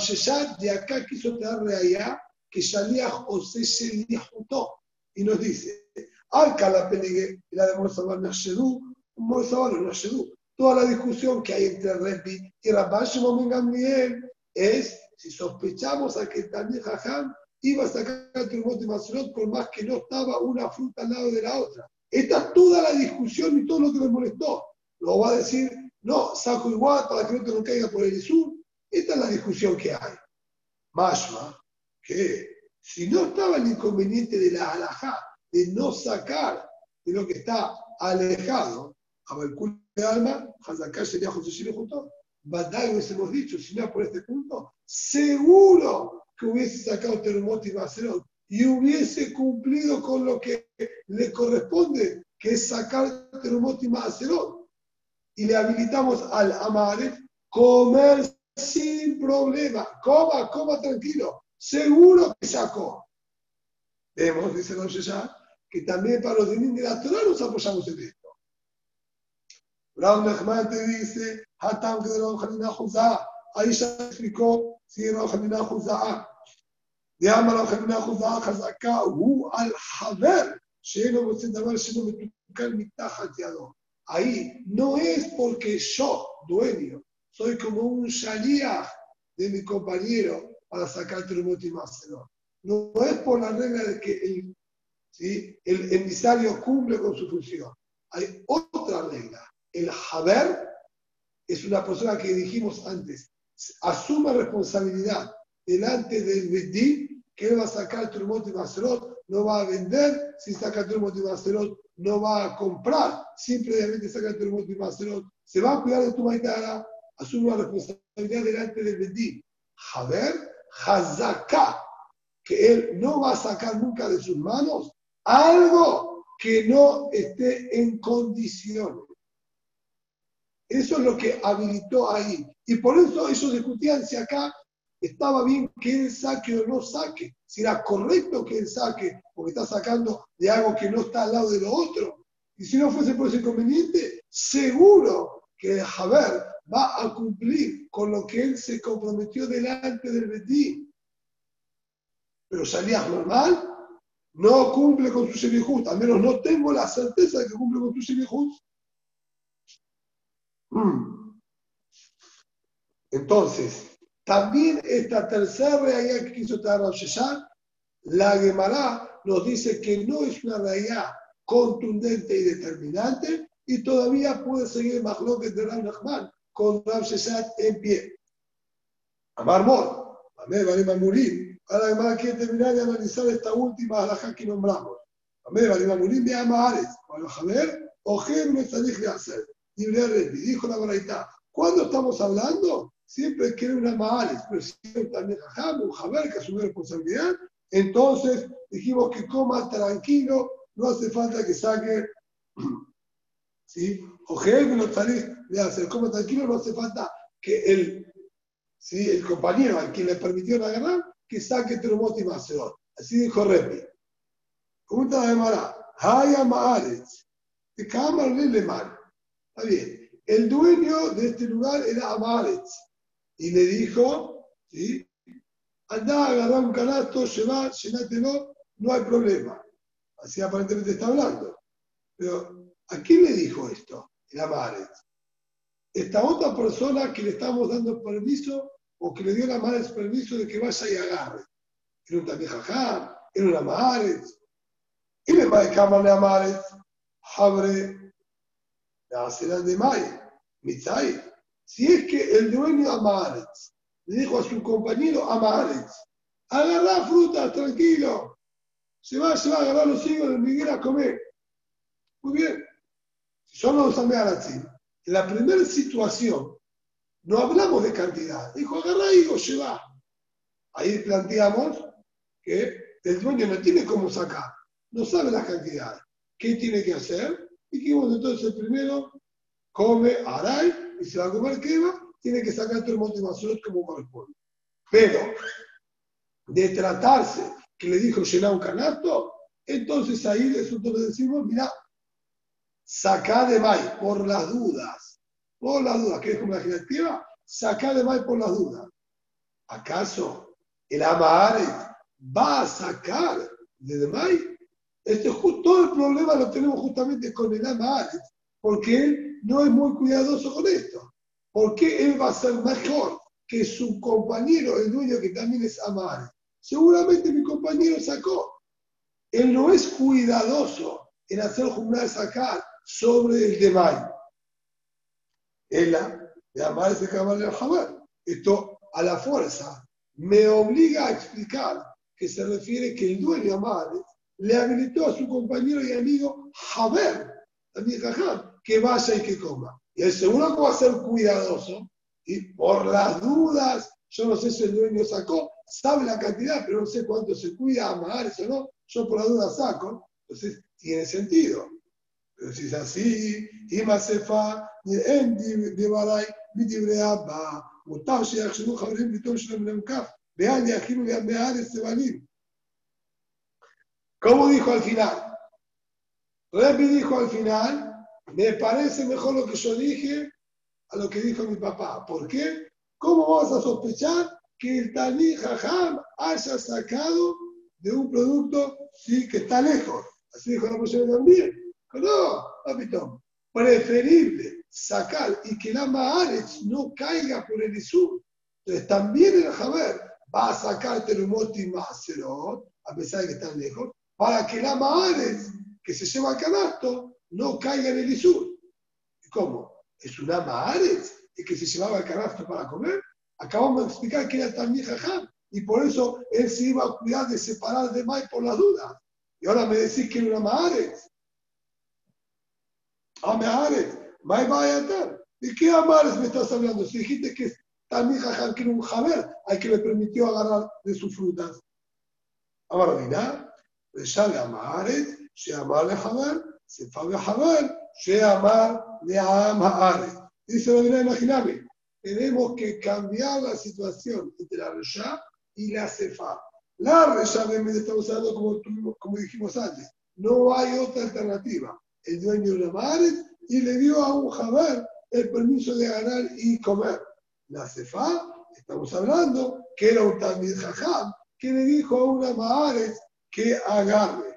de acá quiso traerle allá que Shaliach Ose Sheliachutó. Y nos dice, Alca la pelegue, la de Morsabar Nashedu, Morsabar Nashedu. Toda la discusión que hay entre Rebbi y Rabbash Gamliel es si sospechamos a que también Jajam iba a sacar Turmot y Maserot por más que no estaba una fruta al lado de la otra. Esta es toda la discusión y todo lo que me molestó. Lo va a decir, no, saco igual para que no te no caiga por el sur. Esta es la discusión que hay. Mashma, que si no estaba el inconveniente de la alajá, de no sacar de lo que está alejado, a Balcul de alma, Hazaká sería José junto. Badai hubiésemos dicho, si no por este punto, seguro que hubiese sacado Termot y Macerot y hubiese cumplido con lo que le corresponde, que es sacar Termot y Macerot. Y le habilitamos al Amaret comer sin problema. Coma, coma tranquilo seguro que sacó. Vemos, dice Don ya que también para los de la Torah nos apoyamos en esto. Brown Nechman te dice, Hatam que de Hanina Juzá. Ahí ya explicó, si Rav Hanina Juzá. De Amar Hanina Juzá, Hazaka, Hu al Haber, Sheno Motsen Davar, Sheno Metukan Mitachat Yadon. Ahí no es porque yo, dueño, soy como un shaliach de mi compañero para sacar Trumot y No es por la regla de que el, ¿sí? el emisario cumple con su función. Hay otra regla. El Haber es una persona que dijimos antes, asume responsabilidad delante del Bedín que él va a sacar Trumot y no va a vender, si saca Trumot y no va a comprar, simplemente saca Trumot y se va a cuidar de tu maitara, asume la responsabilidad delante del Bedín. Haber Hazaká, que él no va a sacar nunca de sus manos algo que no esté en condiciones. Eso es lo que habilitó ahí. Y por eso ellos discutían si acá estaba bien que él saque o no saque, si era correcto que él saque, porque está sacando de algo que no está al lado de lo otro. Y si no fuese por ese inconveniente, seguro que Javer va a cumplir con lo que él se comprometió delante del Betín. Pero salía normal, no cumple con su semijut, al menos no tengo la certeza de que cumple con su semijut. Mm. Entonces, también esta tercera realidad que quiso traer Sheshar, la Gemara nos dice que no es una realidad contundente y determinante y todavía puede seguir Mahloket de Ram Nachman con Rav Sheshat en pie. Amar Mor, Amé Barim Amurim. Ahora Gemara quiere terminar de analizar esta última alhaja que nombramos. Amé Barim Amurim de Amares. Para Javer, Ojem Metzadich hacer. Dijo la Baraita, ¿cuándo estamos hablando? Siempre quiere una Maales, pero si también Jajam, un Javer que asume responsabilidad, entonces dijimos que coma tranquilo, no hace falta que saque, ¿sí? O que no salís de hacer, coma tranquilo, no hace falta que el, ¿sí? el compañero al quien le permitió agarrar, que saque Trumot y Macedón. Así dijo Repi. Pregunta de Mara, Haya Maaretz, de Cámara le mal. Está bien. El dueño de este lugar era Amaretz. Y le dijo, ¿sí? anda a agarrar un canasto, lleva, llenátelo, no hay problema. Así aparentemente está hablando. Pero, ¿a quién le dijo esto? El Amaret. Esta otra persona que le estamos dando permiso o que le dio la Amaret permiso de que vaya y agarre. Era un Tamijajá, era un Amaret. Y le va a cámara Amaret, Abre la de May, Mitzay. Si es que el dueño Amaret le dijo a su compañero Amaretz, agarrá fruta, tranquilo. Se va, se va a agarrar los higos de Miguel a comer. Muy bien. Si son los así, en la primera situación, no hablamos de cantidad. Dijo, agarrá higos, lleva. Ahí planteamos que el dueño no tiene cómo sacar, no sabe las cantidades. ¿Qué tiene que hacer? Que entonces el primero come aray y se va a comer quema tiene que sacar el motivación como corresponde. Pero de tratarse que le dijo llenar un canasto, entonces ahí nosotros le decimos, mira, saca de maíz por las dudas. Por las dudas, que es como la directiva, saca de maíz por las dudas. ¿Acaso el Amaharet va a sacar de maíz? Este, todo el problema lo tenemos justamente con el Amaharet, porque él no es muy cuidadoso con esto. ¿Por qué él va a ser mejor que su compañero, el dueño que también es Amar? Seguramente mi compañero sacó. Él no es cuidadoso en hacer jumla de sacar sobre el de May. Él de Amar es de Jamar. Esto a la fuerza me obliga a explicar que se refiere que el dueño Amar le habilitó a su compañero y amigo Javer, también Jajá, que vaya y que coma. Y el segundo que va a ser cuidadoso, y por las dudas, yo no sé si el dueño sacó, sabe la cantidad, pero no sé cuánto se cuida, amar eso no, yo por las dudas saco. Entonces, tiene sentido. Pero si es así, y más se fa en de Baray, Mitibreaba, Mutav Sheach Shenu Javrim, Vitor Shalom Lemkaf, Vean Yachim Vean Bear Estebanim, ¿Cómo dijo al final? Repi dijo al final, me parece mejor lo que yo dije a lo que dijo mi papá. ¿Por qué? ¿Cómo vas a sospechar que el Tani Jajam haya sacado de un producto sí, que está lejos? Así dijo la persona también. No, papito. Preferible sacar y que la Maaretz no caiga por el Isur. Entonces también el Javer va a sacar Terumoti Maserot, a pesar de que están lejos, para que la Maaretz que se lleva al canasto no caiga en el Isur. ¿Cómo? ¿Es una Maaretz y que se llevaba el canasto para comer? Acabamos de explicar que era también jajam y por eso él se iba a cuidar de separar de Mai por las dudas. Y ahora me decís que era una Maaretz. Ah, Maaretz, Mai vaya a ¿De qué Amares me estás hablando? Si dijiste que también jajam que era un javer al que le permitió agarrar de sus frutas. Ahora javer, se fue a Jabar, Sheamar de Am Haaret. Dice la imaginable. Tenemos que cambiar la situación entre la Resha y la Sefa. La Resha, estamos hablando como, como dijimos antes. No hay otra alternativa. El dueño de Maaret y le dio a un Jabar el permiso de ganar y comer. La cefa, estamos hablando, que era un tamid jajam, que le dijo a una Mahares que agarre.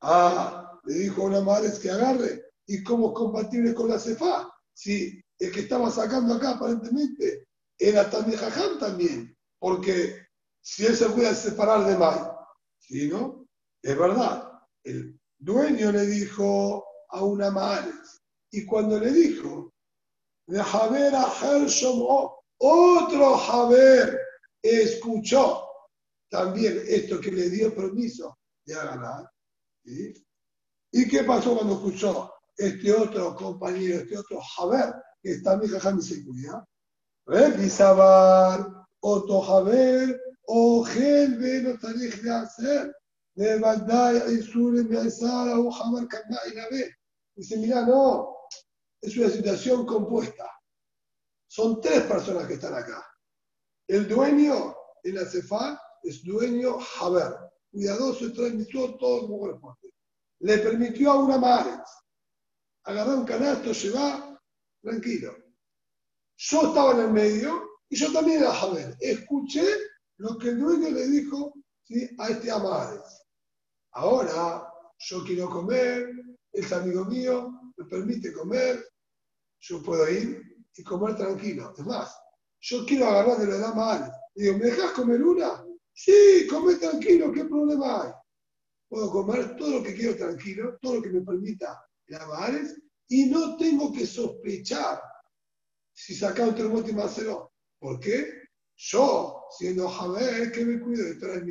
Ah, le dijo una Mahares que agarre. ¿Y cómo es compatible con la cefa? Si el que estaba sacando acá aparentemente era también jajam también, porque si él se puede separar de Mai, ¿sí, no? Es verdad, el dueño le dijo a una Mahares, y cuando le dijo, de a otro Javer escuchó también esto que le dio permiso de ganar. ¿Y qué pasó cuando escuchó este otro compañero, este otro Javer, que está mi jajam y se cuida? Sabar, otro Javer, o Gelbe no tenés que hacer. De Bandai, Isur, Miazara, o Jamar, y la. Dice, mira, no, es una situación compuesta. Son tres personas que están acá. El dueño en la cefa es dueño Haber, cuidadoso y transmitió todo como corresponde. Le permitió a una madre agarrar un canasto, llevar, tranquilo. Yo estaba en el medio y yo también era Haber. Escuché lo que el dueño le dijo a este Amares. Ahora yo quiero comer, es amigo mío, me permite comer, yo puedo ir y comer tranquilo. Es más, yo quiero agarrar de la dama Digo, ¿me dejas comer una? Sí, come tranquilo, ¿qué problema hay? Puedo comer todo lo que quiero tranquilo, todo lo que me permita la Maales, y no tengo que sospechar si saca un terremoto y Marcelo. ¿Por qué? Yo, siendo Javier, que me cuido de traer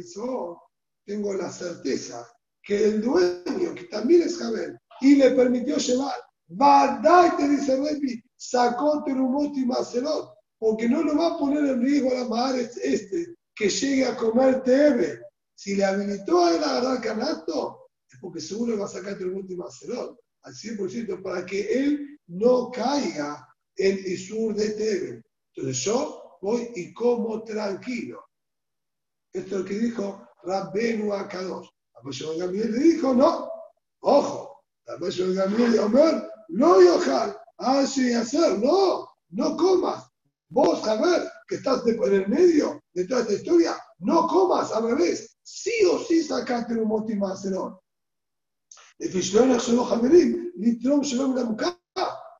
tengo la certeza que el dueño, que también es Javier, y le permitió llevar, va te dice Repi, sacó Terumot y Marcelot, porque no lo va a poner en riesgo a la madre este, que llegue a comer Tebe. Si le habilitó a él a agarrar canasto, es porque seguro va a sacar Terumot y Marcelot al 100% para que él no caiga en Isur de Tebe. Entonces yo voy y como tranquilo. Esto es lo que dijo Rabbenu Akadosh. A Gabriel le dijo, no, ojo, a Gabriel Omer, no yojar, así hacer, no, no comas. Vos, Javier, que estás en el medio de toda esta historia, no comas al revés. Sí o sí sacaste un motivación.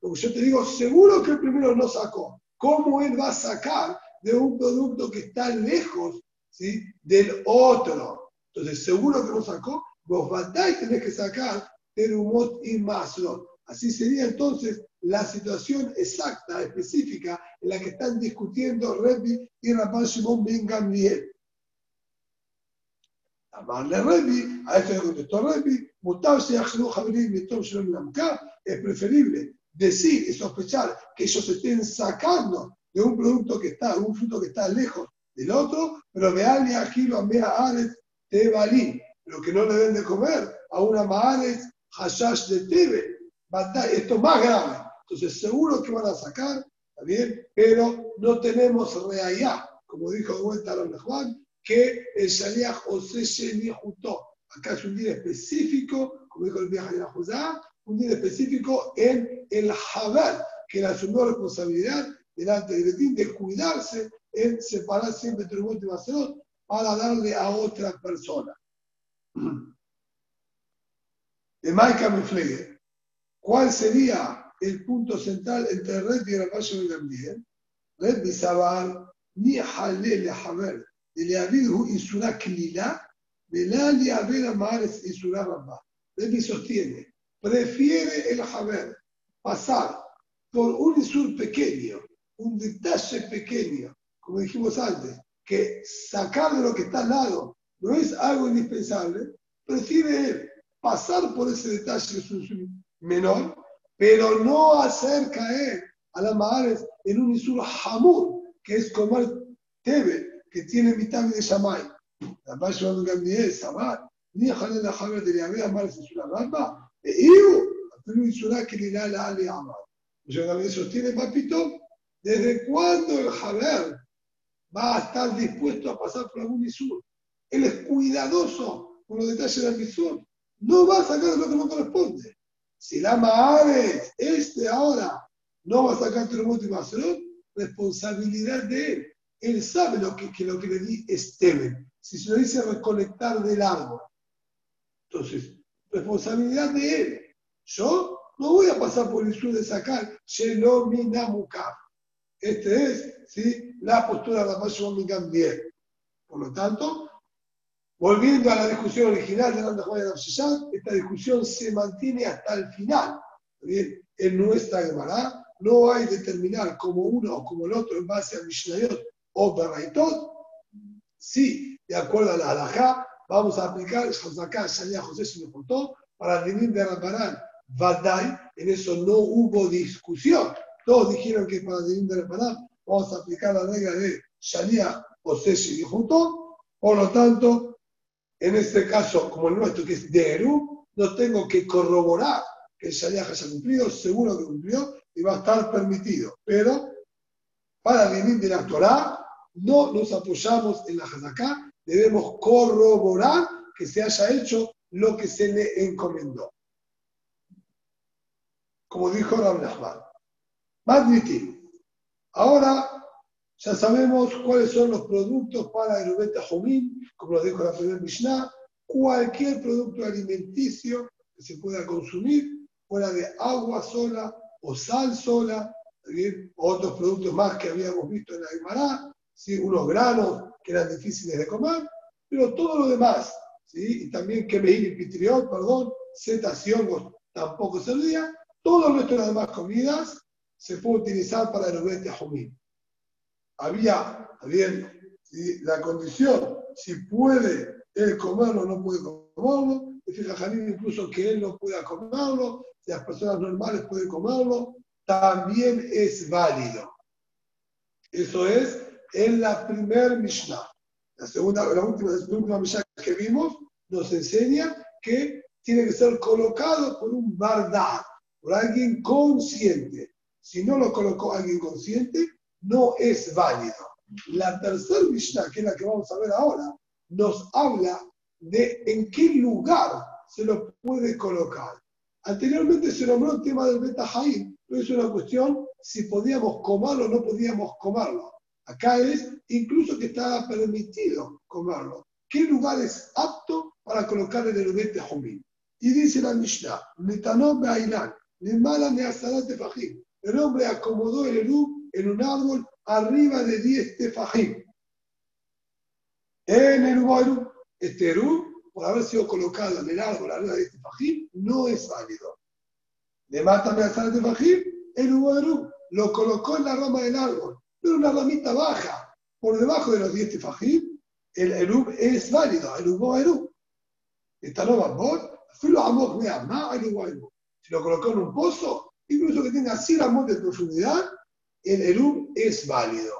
Porque yo te digo, seguro que el primero no sacó. ¿Cómo él va a sacar de un producto que está lejos ¿sí? del otro? Entonces, seguro que no sacó. Vos batáis tenés que sacar Terumot y Maslo. Así sería entonces la situación exacta, específica, en la que están discutiendo Rebbi y Rabban Shimon Ben Gamliel. Amarle Rebbi, a esto le contestó Rebbi, es preferible decir y sospechar que ellos estén sacando de un producto que está, un fruto que está lejos del otro, pero vean aquí lo mea ares de balín, lo que no le den de comer a una maares hashash de tebe, esto es más grave. Entonces, seguro que van a sacar, ¿está bien? Pero no tenemos reallá, como dijo de vuelta Juan, que el Shaliach Ose Jutó. Acá es un día específico, como dijo el viaje de Judá, un día específico en el Haber, que le asumió responsabilidad delante del Betín de cuidarse en separar siempre Tribunal y Macedón para darle a otra persona. De Maika Miflege, ¿cuál sería el punto central entre Red y Rapayo y Gamliel. Red Sabar, ni Halel Haber, de Leavidhu Isura Klila, de Lali Abel Amares Isura Rabba. Red sostiene, prefiere el Haber pasar por un Isur pequeño, un detalle pequeño, como dijimos antes, que sacar de lo que está al lado no es algo indispensable, prefiere él pasar por ese detalle menor pero no hacer caer a las madres en un isur hamur, que es comer tebe, que tiene mitad de shamay. La base de Gamliel, Sabat, ni a la Javier de la Vea Mar es una ramba, e iu, pero isura que le da la Ale Amar. Yo Gamliel sostiene, papito, ¿desde cuándo el Javier va a estar dispuesto a pasar por algún isur? Él es cuidadoso con los detalles del isur. No va a sacar lo que no corresponde. Si la Mahares, este ahora, no va a sacar Trumot y Maserot, responsabilidad de él. Él sabe lo que, lo que le di es temen. Si se lo dice recolectar del árbol, entonces, responsabilidad de él. Yo no voy a pasar por el sur de sacar Shelominamuka. Este es ¿sí? la postura de la bien. Por lo tanto, volviendo a la discusión original de la de esta discusión se mantiene hasta el final. Bien, en nuestra Gemara no hay determinar como uno o como el otro en base a Mishnayot o Berraitot. Sí, de acuerdo a la halajá, vamos a aplicar acá salía José se contó para el de Rambarán Vadai, en eso no hubo discusión. Todos dijeron que para el de Rambarán vamos a aplicar la regla de Shalia José se. Por lo tanto, en este caso, como el nuestro que es de Eru, no tengo que corroborar que el Shalia haya cumplido, seguro que cumplió y va a estar permitido. Pero para el de la Torah, no nos apoyamos en la Hazaká, debemos corroborar que se haya hecho lo que se le encomendó. Como dijo Ram Nachman. Ahora ya sabemos cuáles son los productos para el Ubeta Jomín, como lo dijo la primera Mishnah, cualquier producto alimenticio que se pueda consumir, fuera de agua sola o sal sola, otros productos más que habíamos visto en la Gemara, ¿sí? unos granos que eran difíciles de comer, pero todo lo demás, ¿sí? y también que y pitriol, perdón, cetación tampoco servía, todas nuestras demás comidas se puede utilizar para el obete jomín. Había, había la condición, si puede él comerlo o no puede comerlo, fija incluso que él no pueda comerlo, si las personas normales pueden comerlo, también es válido. Eso es en la primer Mishnah. La segunda, la última, la última Mishnah que vimos nos enseña que tiene que ser colocado por un bardad, por alguien consciente. Si no lo colocó alguien consciente, no es válido. La tercera Mishnah, que es la que vamos a ver ahora, nos habla de en qué lugar se lo puede colocar. Anteriormente se nombró el tema del Beta pero es una cuestión si podíamos comerlo o no podíamos comerlo. Acá es incluso que estaba permitido comerlo. ¿Qué lugar es apto para colocar el Beta Jomín? Y dice la Mishnah. El hombre acomodó el Erub en un árbol arriba de 10 Tefajim. En el este Erub por haber sido colocado en el árbol arriba de este fajín, no es válido. Le matan a de fajín, el Eru lo colocó en la rama del árbol, pero una ramita baja, por debajo de los 10 fajín, el Eru es válido, el Ubo Eru. Esta no va filo amor me ama el Eru. Si lo colocó en un pozo, incluso que tenga 100 amos de profundidad, el Eru es válido.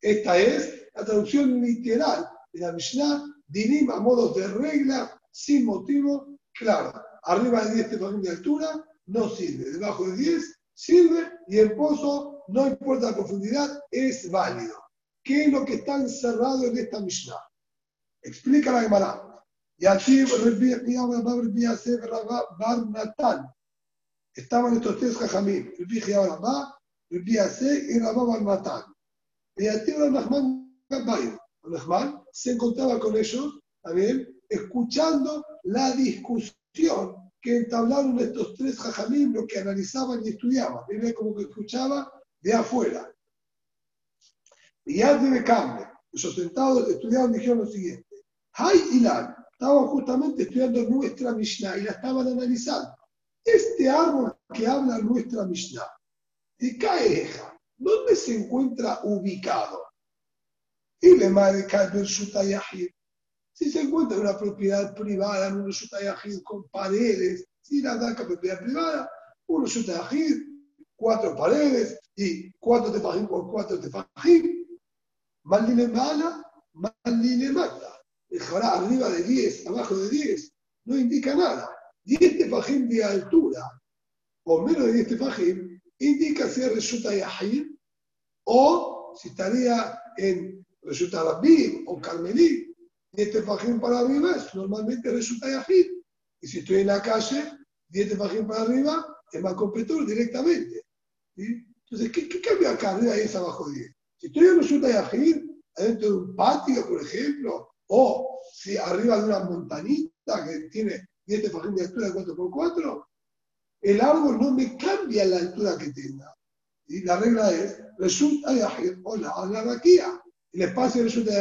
Esta es la traducción literal de la Mishnah dinim a modo de regla, sin motivo, claro. Arriba de 10 tefajim de altura no sirve, debajo de 10 sirve y el pozo, no importa la profundidad, es válido. ¿Qué es lo que está encerrado en esta Mishnah? Explica la Gemara. Y aquí Estaban estos tres jajamim, el Rabbi Rabá, el y Rabá Bar Matan. Y aquí Nachman Rahman se encontraba con ellos también escuchando la discusión que entablaron estos tres jajamim, lo que analizaban y estudiaban. Era como que escuchaba de afuera. Y antes de cambio, ellos sentados estudiaban dijeron lo siguiente. Hay Ilan, estaban justamente estudiando nuestra Mishnah y la estaban analizando. Este árbol que habla nuestra Mishnah, de Caeja, ¿dónde se encuentra ubicado? Y le marca del Shutayahid. Si se encuentra una propiedad privada, en un Shutayahid con paredes, si la daca propiedad privada, un Shutayahid, cuatro paredes y cuatro tefajim por cuatro tefajim, Maldine mala, Maldine mata. Dejará arriba de 10, abajo de 10, no indica nada. 10 tefajim de altura o menos de 10 tefajim indica si es resulta yahid o si estaría en resulta Rabbi o Carmelí, este fajín para arriba es normalmente resulta Yahid. Y si estoy en la calle, 10 tefajim para arriba, es más competidor directamente. Entonces, ¿qué, ¿qué, cambia acá arriba y es abajo de 10? Si estoy en Resulta Yajir, adentro de un patio, por ejemplo, o si arriba de una montanita que tiene 10 tefajim de altura de 4x4, el árbol no me cambia la altura que tenga. Y la regla es, resulta Yajir o la anarquía. El espacio de resulta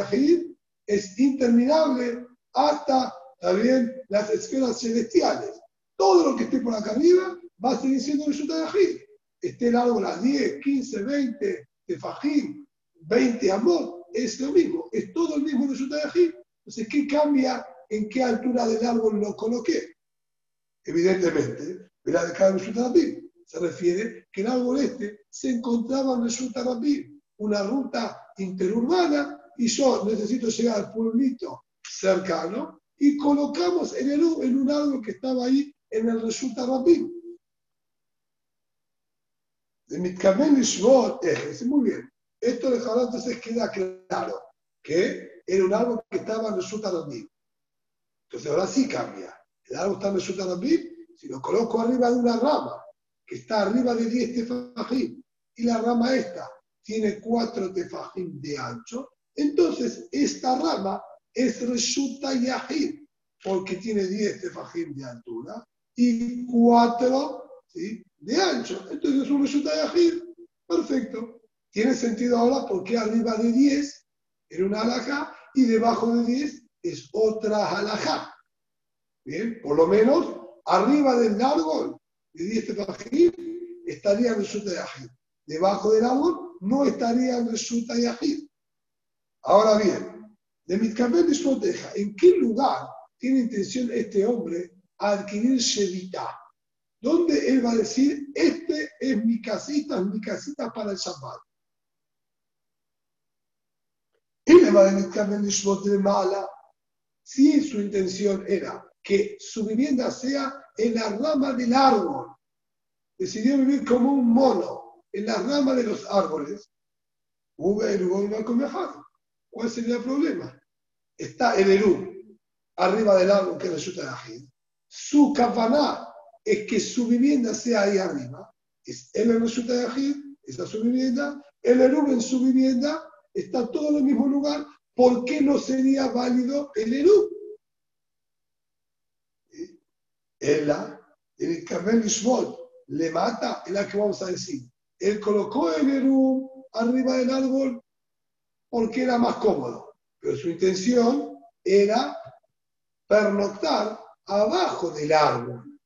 es interminable hasta también las esferas celestiales. Todo lo que esté por acá arriba va a seguir siendo resulta Yajir. Esté el árbol a 10, 15, 20 tefajín, 20 amor, es lo mismo, es todo el mismo resulta Yajir. Entonces, ¿qué cambia en qué altura del árbol lo coloqué? Evidentemente, se refiere que el árbol este se encontraba en Resulta una ruta interurbana, y yo necesito llegar al pueblito cercano y colocamos en, el, en un árbol que estaba ahí en el Resulta Rabim. De Mitkamen Shvot, muy bien. Esto de entonces queda claro que era un árbol que estaba en Resulta Rabim. Entonces ahora sí cambia. El árbol está en Resulta Rabim si lo coloco arriba de una rama que está arriba de 10 tefajim y la rama esta tiene 4 tefajim de ancho, entonces esta rama es resulta yahid porque tiene 10 tefajim de altura y 4 de ancho. Entonces es un yahid. Perfecto. Tiene sentido ahora porque arriba de 10 era una alajá y debajo de 10 es otra alajá. Bien, por lo menos Arriba del árbol de 10 tefajim estaría en resulta yahid. Debajo del árbol no estaría resulta yahid. Ahora bien, de Mitkabel proteja, ¿en qué lugar tiene intención este hombre adquirir Shevita? ¿Dónde él va a decir, este es mi casita, mi casita para el Shabbat? Él le va a de mala. Si su intención era que su vivienda sea en la rama del árbol. Decidió vivir como un mono en la rama de los árboles. ¿Cuál sería el problema? Está el Erú, arriba del árbol que resulta de Ajid. Su campaná es que su vivienda sea ahí arriba. Es él resulta de Ajid, esa es su vivienda. El Erú en su vivienda está todo en el mismo lugar. ¿Por qué no sería válido el Erú? Ella, el Carmel Ishbot, le mata, es la que vamos a decir. Él colocó el Eru arriba del árbol porque era más cómodo, pero su intención era pernoctar abajo del árbol,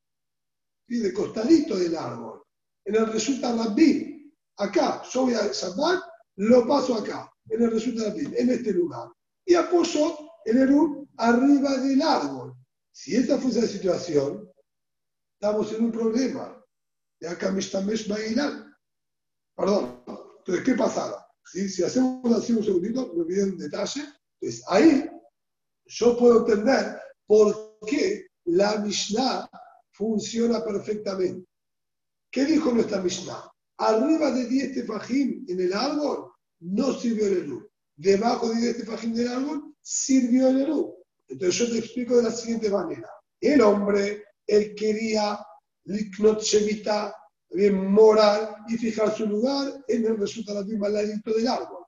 y de costadito del árbol. En el resulta Rabbi, acá, yo voy a Shabbat, lo paso acá, en el resulta Rabbi, en este lugar. Y apoyo el Eru arriba del árbol. Si esta fuese la situación, estamos en un problema. De acá me Bailán. Perdón. Entonces, ¿qué pasaba? Si hacemos así un segundito, me olvidé detalle. Entonces, ahí yo puedo entender por qué la Mishnah funciona perfectamente. ¿Qué dijo nuestra Mishnah? Arriba de 10 tefajim en el árbol no sirvió el Eru. Debajo de 10 tefajim del árbol sirvió el Eru. Entonces yo te explico de la siguiente manera. El hombre, él quería liknot shevita, bien moral, y fijar su lugar en el resultado al ladito del árbol.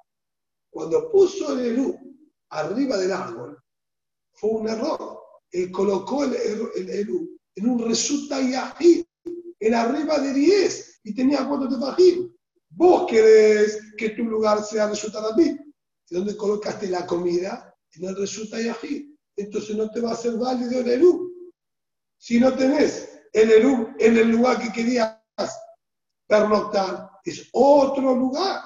Cuando puso el Eru arriba del árbol, fue un error. Él colocó el, Eru en un resulta yahid, en arriba de 10, y tenía cuatro tefajim. Vos querés que tu lugar sea resulta ¿De ¿Dónde colocaste la comida? En el resulta yahid entonces no te va a ser válido el Eru. Si no tenés el Eru en el lugar que querías pernoctar, es otro lugar.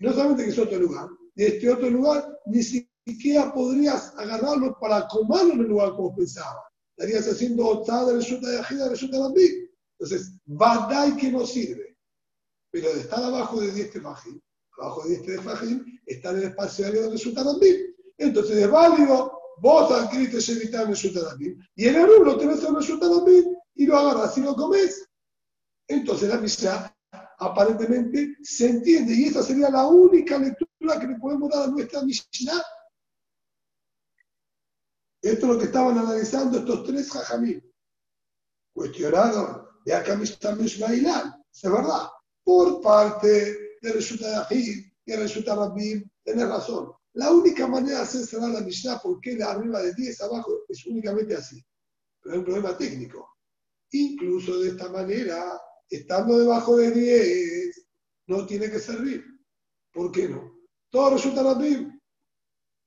No solamente que es otro lugar, de este otro lugar ni siquiera podrías agarrarlo para comerlo en el lugar como pensaba. Estarías haciendo otra de resulta de ajida, resulta de Entonces, Badai que no sirve. Pero de estar abajo de 10 tefajim, abajo de 10 tefajim, está en el espacio aéreo de resulta de Entonces es válido vos adquiriste Shevita en Meshutarabim, y el Eru lo tenés en Meshutarabim, y lo agarras y lo comes. Entonces la Mishnah aparentemente se entiende, y esa sería la única lectura que le podemos dar a nuestra Mishnah. Esto es lo que estaban analizando estos tres jajamim. Cuestionaron de Akamistam Ismailán, es verdad, por parte de Resulta de Ajid y Resulta Rabim, tenés razón. La única manera de hacer cerrar la Mishnah, porque la arriba de 10 abajo, es únicamente así. Pero hay un problema técnico. Incluso de esta manera, estando debajo de 10, no tiene que servir. ¿Por qué no? Todo resulta Rabim.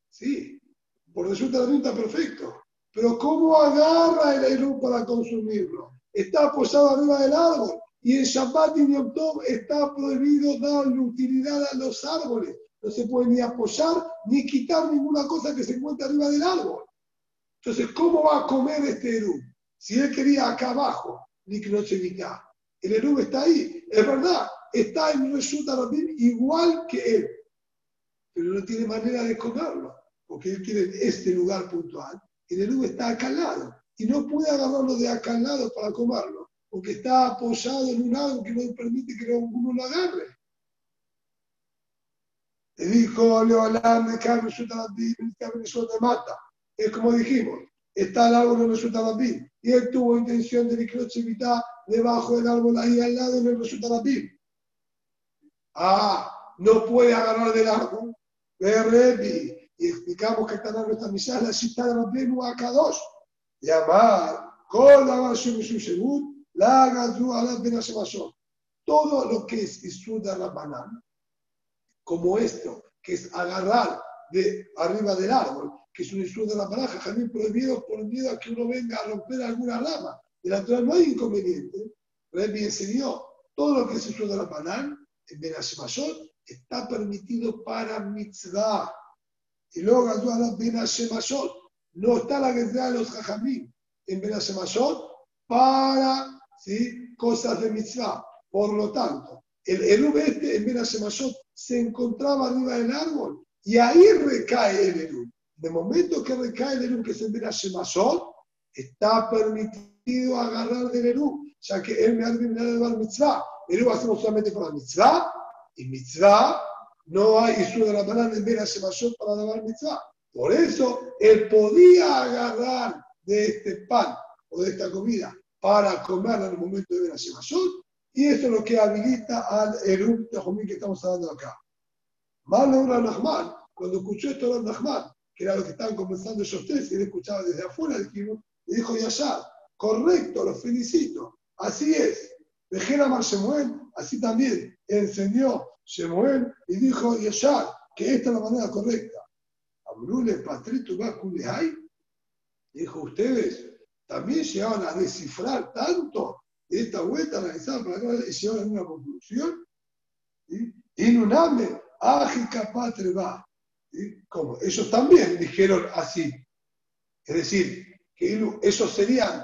Sí, por resulta Rabim está perfecto. Pero ¿cómo agarra el Eruv para consumirlo? Está apoyado arriba del árbol. Y en Shabbat y Yom Tov está prohibido darle utilidad a los árboles. No se puede ni apoyar ni quitar ninguna cosa que se encuentre arriba del árbol. Entonces, ¿cómo va a comer este Erub? Si él quería acá abajo, ni que no se El Erub está ahí. Es verdad, está en Reshut Arabim igual que él. Pero no tiene manera de comerlo, porque él quiere este lugar puntual. El Erub está acá al lado y no puede agarrarlo de acá al lado para comerlo, porque está apoyado en un árbol que no permite que uno lo agarre. Le dijo Leolam de Carmen de mata. Es como dijimos, está el árbol en el y él tuvo intención de evitar debajo del árbol ahí al lado en el Resultabim. Ah, no puede agarrar del árbol. Rebi. Y explicamos que está en nuestra misa la cita de Rabbeinu a K2. Llamar, con la versión de su según, la haga a la Todo lo que es Isuda Rabbanan, como esto, que es agarrar de arriba del árbol, que es un estudio de la baraja, también prohibido por miedo a que uno venga a romper alguna rama. De la no hay inconveniente. Rebbe enseñó todo lo que es estudio de la banán, en Benashemashot, está permitido para mitzvah. Y luego a la Benashemashot, no está la guerra de los jajamim en Benashemashot para ¿sí? cosas de mitzvah. Por lo tanto, el Erub este en Benashemashot se encontraba arriba del árbol y ahí recae el Erub. De momento que recae el Erub que se envía Shemashot, está permitido agarrar del Erub, ya que él me ha terminado de dar mitzvah. Erub hacemos solamente para mitzvah, y mitzvah no hay Isur de la banana en Bera Shemashot para dar mitzvah. Por eso él podía agarrar de este pan o de esta comida para comerla en el momento de Bera Shemashot, y eso es lo que habilita al Erub de Jomín que estamos hablando acá. Malo Nahman, cuando escuchó esto de Nahman, que era lo que estaban conversando ellos tres, y él escuchaba desde afuera, dijimos, y dijo Yashar, correcto, los felicito, así es. Dejé Mar Shemuel, así también enseñó Shemuel y dijo Yashar, que esta es la manera correcta. Amrule Patrito hay dijo, ustedes también llegaban a descifrar tanto esta vuelta realizada para que llegar a una conclusión. Y Nuname, Agicapatre va. Como ellos también dijeron así. Es decir, que esos serían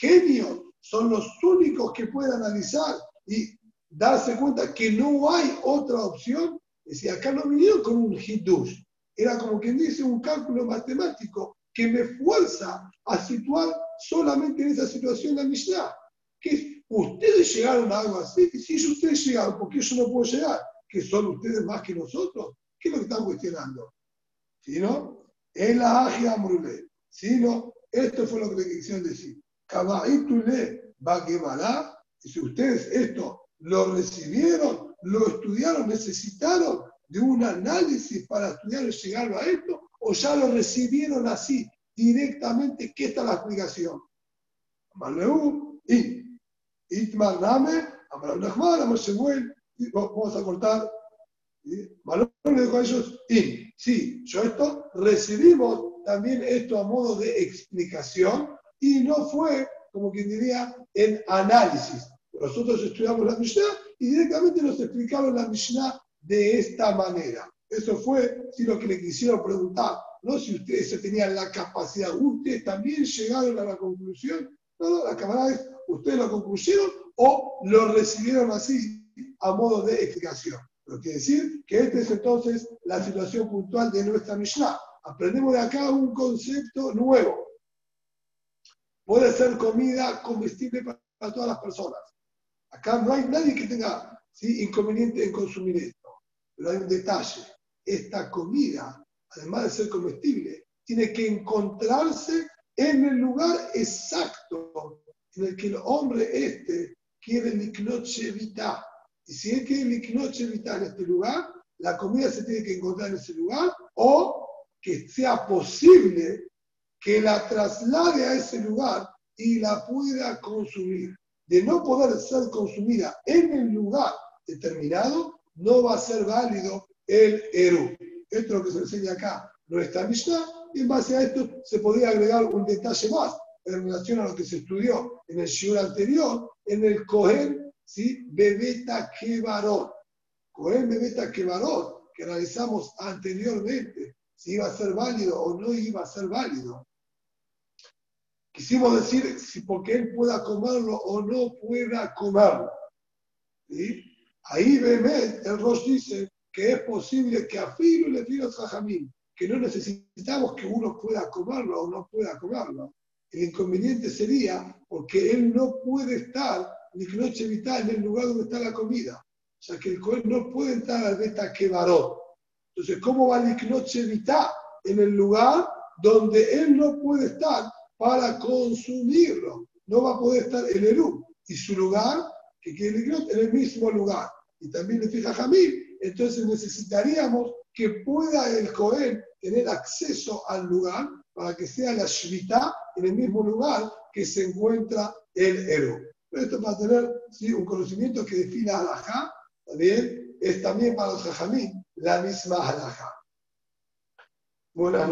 genios, son los únicos que pueden analizar y darse cuenta que no hay otra opción. Es decir, acá no vinieron con un hidush, era como quien dice un cálculo matemático que me fuerza a situar solamente en esa situación la Mishnah que ustedes llegaron a algo así, si ustedes llegaron, ¿por qué yo no puedo llegar? ¿Que son ustedes más que nosotros? ¿Qué es lo que están cuestionando? Si no, en la agia amrule. Si no, esto fue lo que le quisieron decir. Kabaitule bagebalá. Y si ustedes esto lo recibieron, lo estudiaron, necesitaron de un análisis para estudiar y llegar a esto, o ya lo recibieron así, directamente, ¿qué está la explicación? y Itmar Name, Amar Nachman, Amar Shemuel, vamos a cortar. Malón le dijo a ellos, y sí, yo esto, recibimos también esto a modo de explicación y no fue, como quien diría, en análisis. Nosotros estudiamos la Mishnah y directamente nos explicaron la Mishnah de esta manera. Eso fue si lo que le quisieron preguntar, no si ustedes tenían la capacidad, ustedes también llegaron a la conclusión. No, no, la cámara es ustedes lo concluyeron o lo recibieron así a modo de explicación. Lo quiere decir que esta es entonces la situación puntual de nuestra Mishnah. Aprendemos de acá un concepto nuevo. Puede ser comida comestible para todas las personas. Acá no hay nadie que tenga inconveniente en consumir esto. Pero hay un detalle. Esta comida, además de ser comestible, tiene que encontrarse en el lugar exacto en el que el hombre este quiere liknot shevita. Y si él quiere liknot shevita en este lugar, la comida se tiene que encontrar en ese lugar o que sea posible que la traslade a ese lugar y la pueda consumir. De no poder ser consumida en el lugar determinado, no va a ser válido el Eru. Esto es lo que se enseña acá, nuestra Mishnah, y en base a esto se podría agregar un detalle más en relación a lo que se estudió en el Shiur anterior, en el Cohen, ¿sí? Bebeta Kebarot. Cohen Bebeta Kebarot, que realizamos anteriormente, si iba a ser válido o no iba a ser válido. Quisimos decir si porque él pueda comerlo o no pueda comerlo. ¿Sí? Ahí Bemet, el Rosh dice que es posible que a le tire Jajamín, que no necesitamos que uno pueda comerlo o no pueda comerlo. El inconveniente sería porque él no puede estar ni noche vital en el lugar donde está la comida. O sea que el Cohen no puede entrar al beta varó. Entonces, ¿cómo va noche vital en el lugar donde él no puede estar para consumirlo? No va a poder estar en el U. Y su lugar, que quiere el en el mismo lugar. Y también le fija Jamil. Entonces necesitaríamos que pueda el Cohen tener acceso al lugar para que sea la Shvita en el mismo lugar que se encuentra el héroe. Esto para tener ¿sí? un conocimiento que defina halajá, también es también para los jajamín la misma halajá. Buenas noches.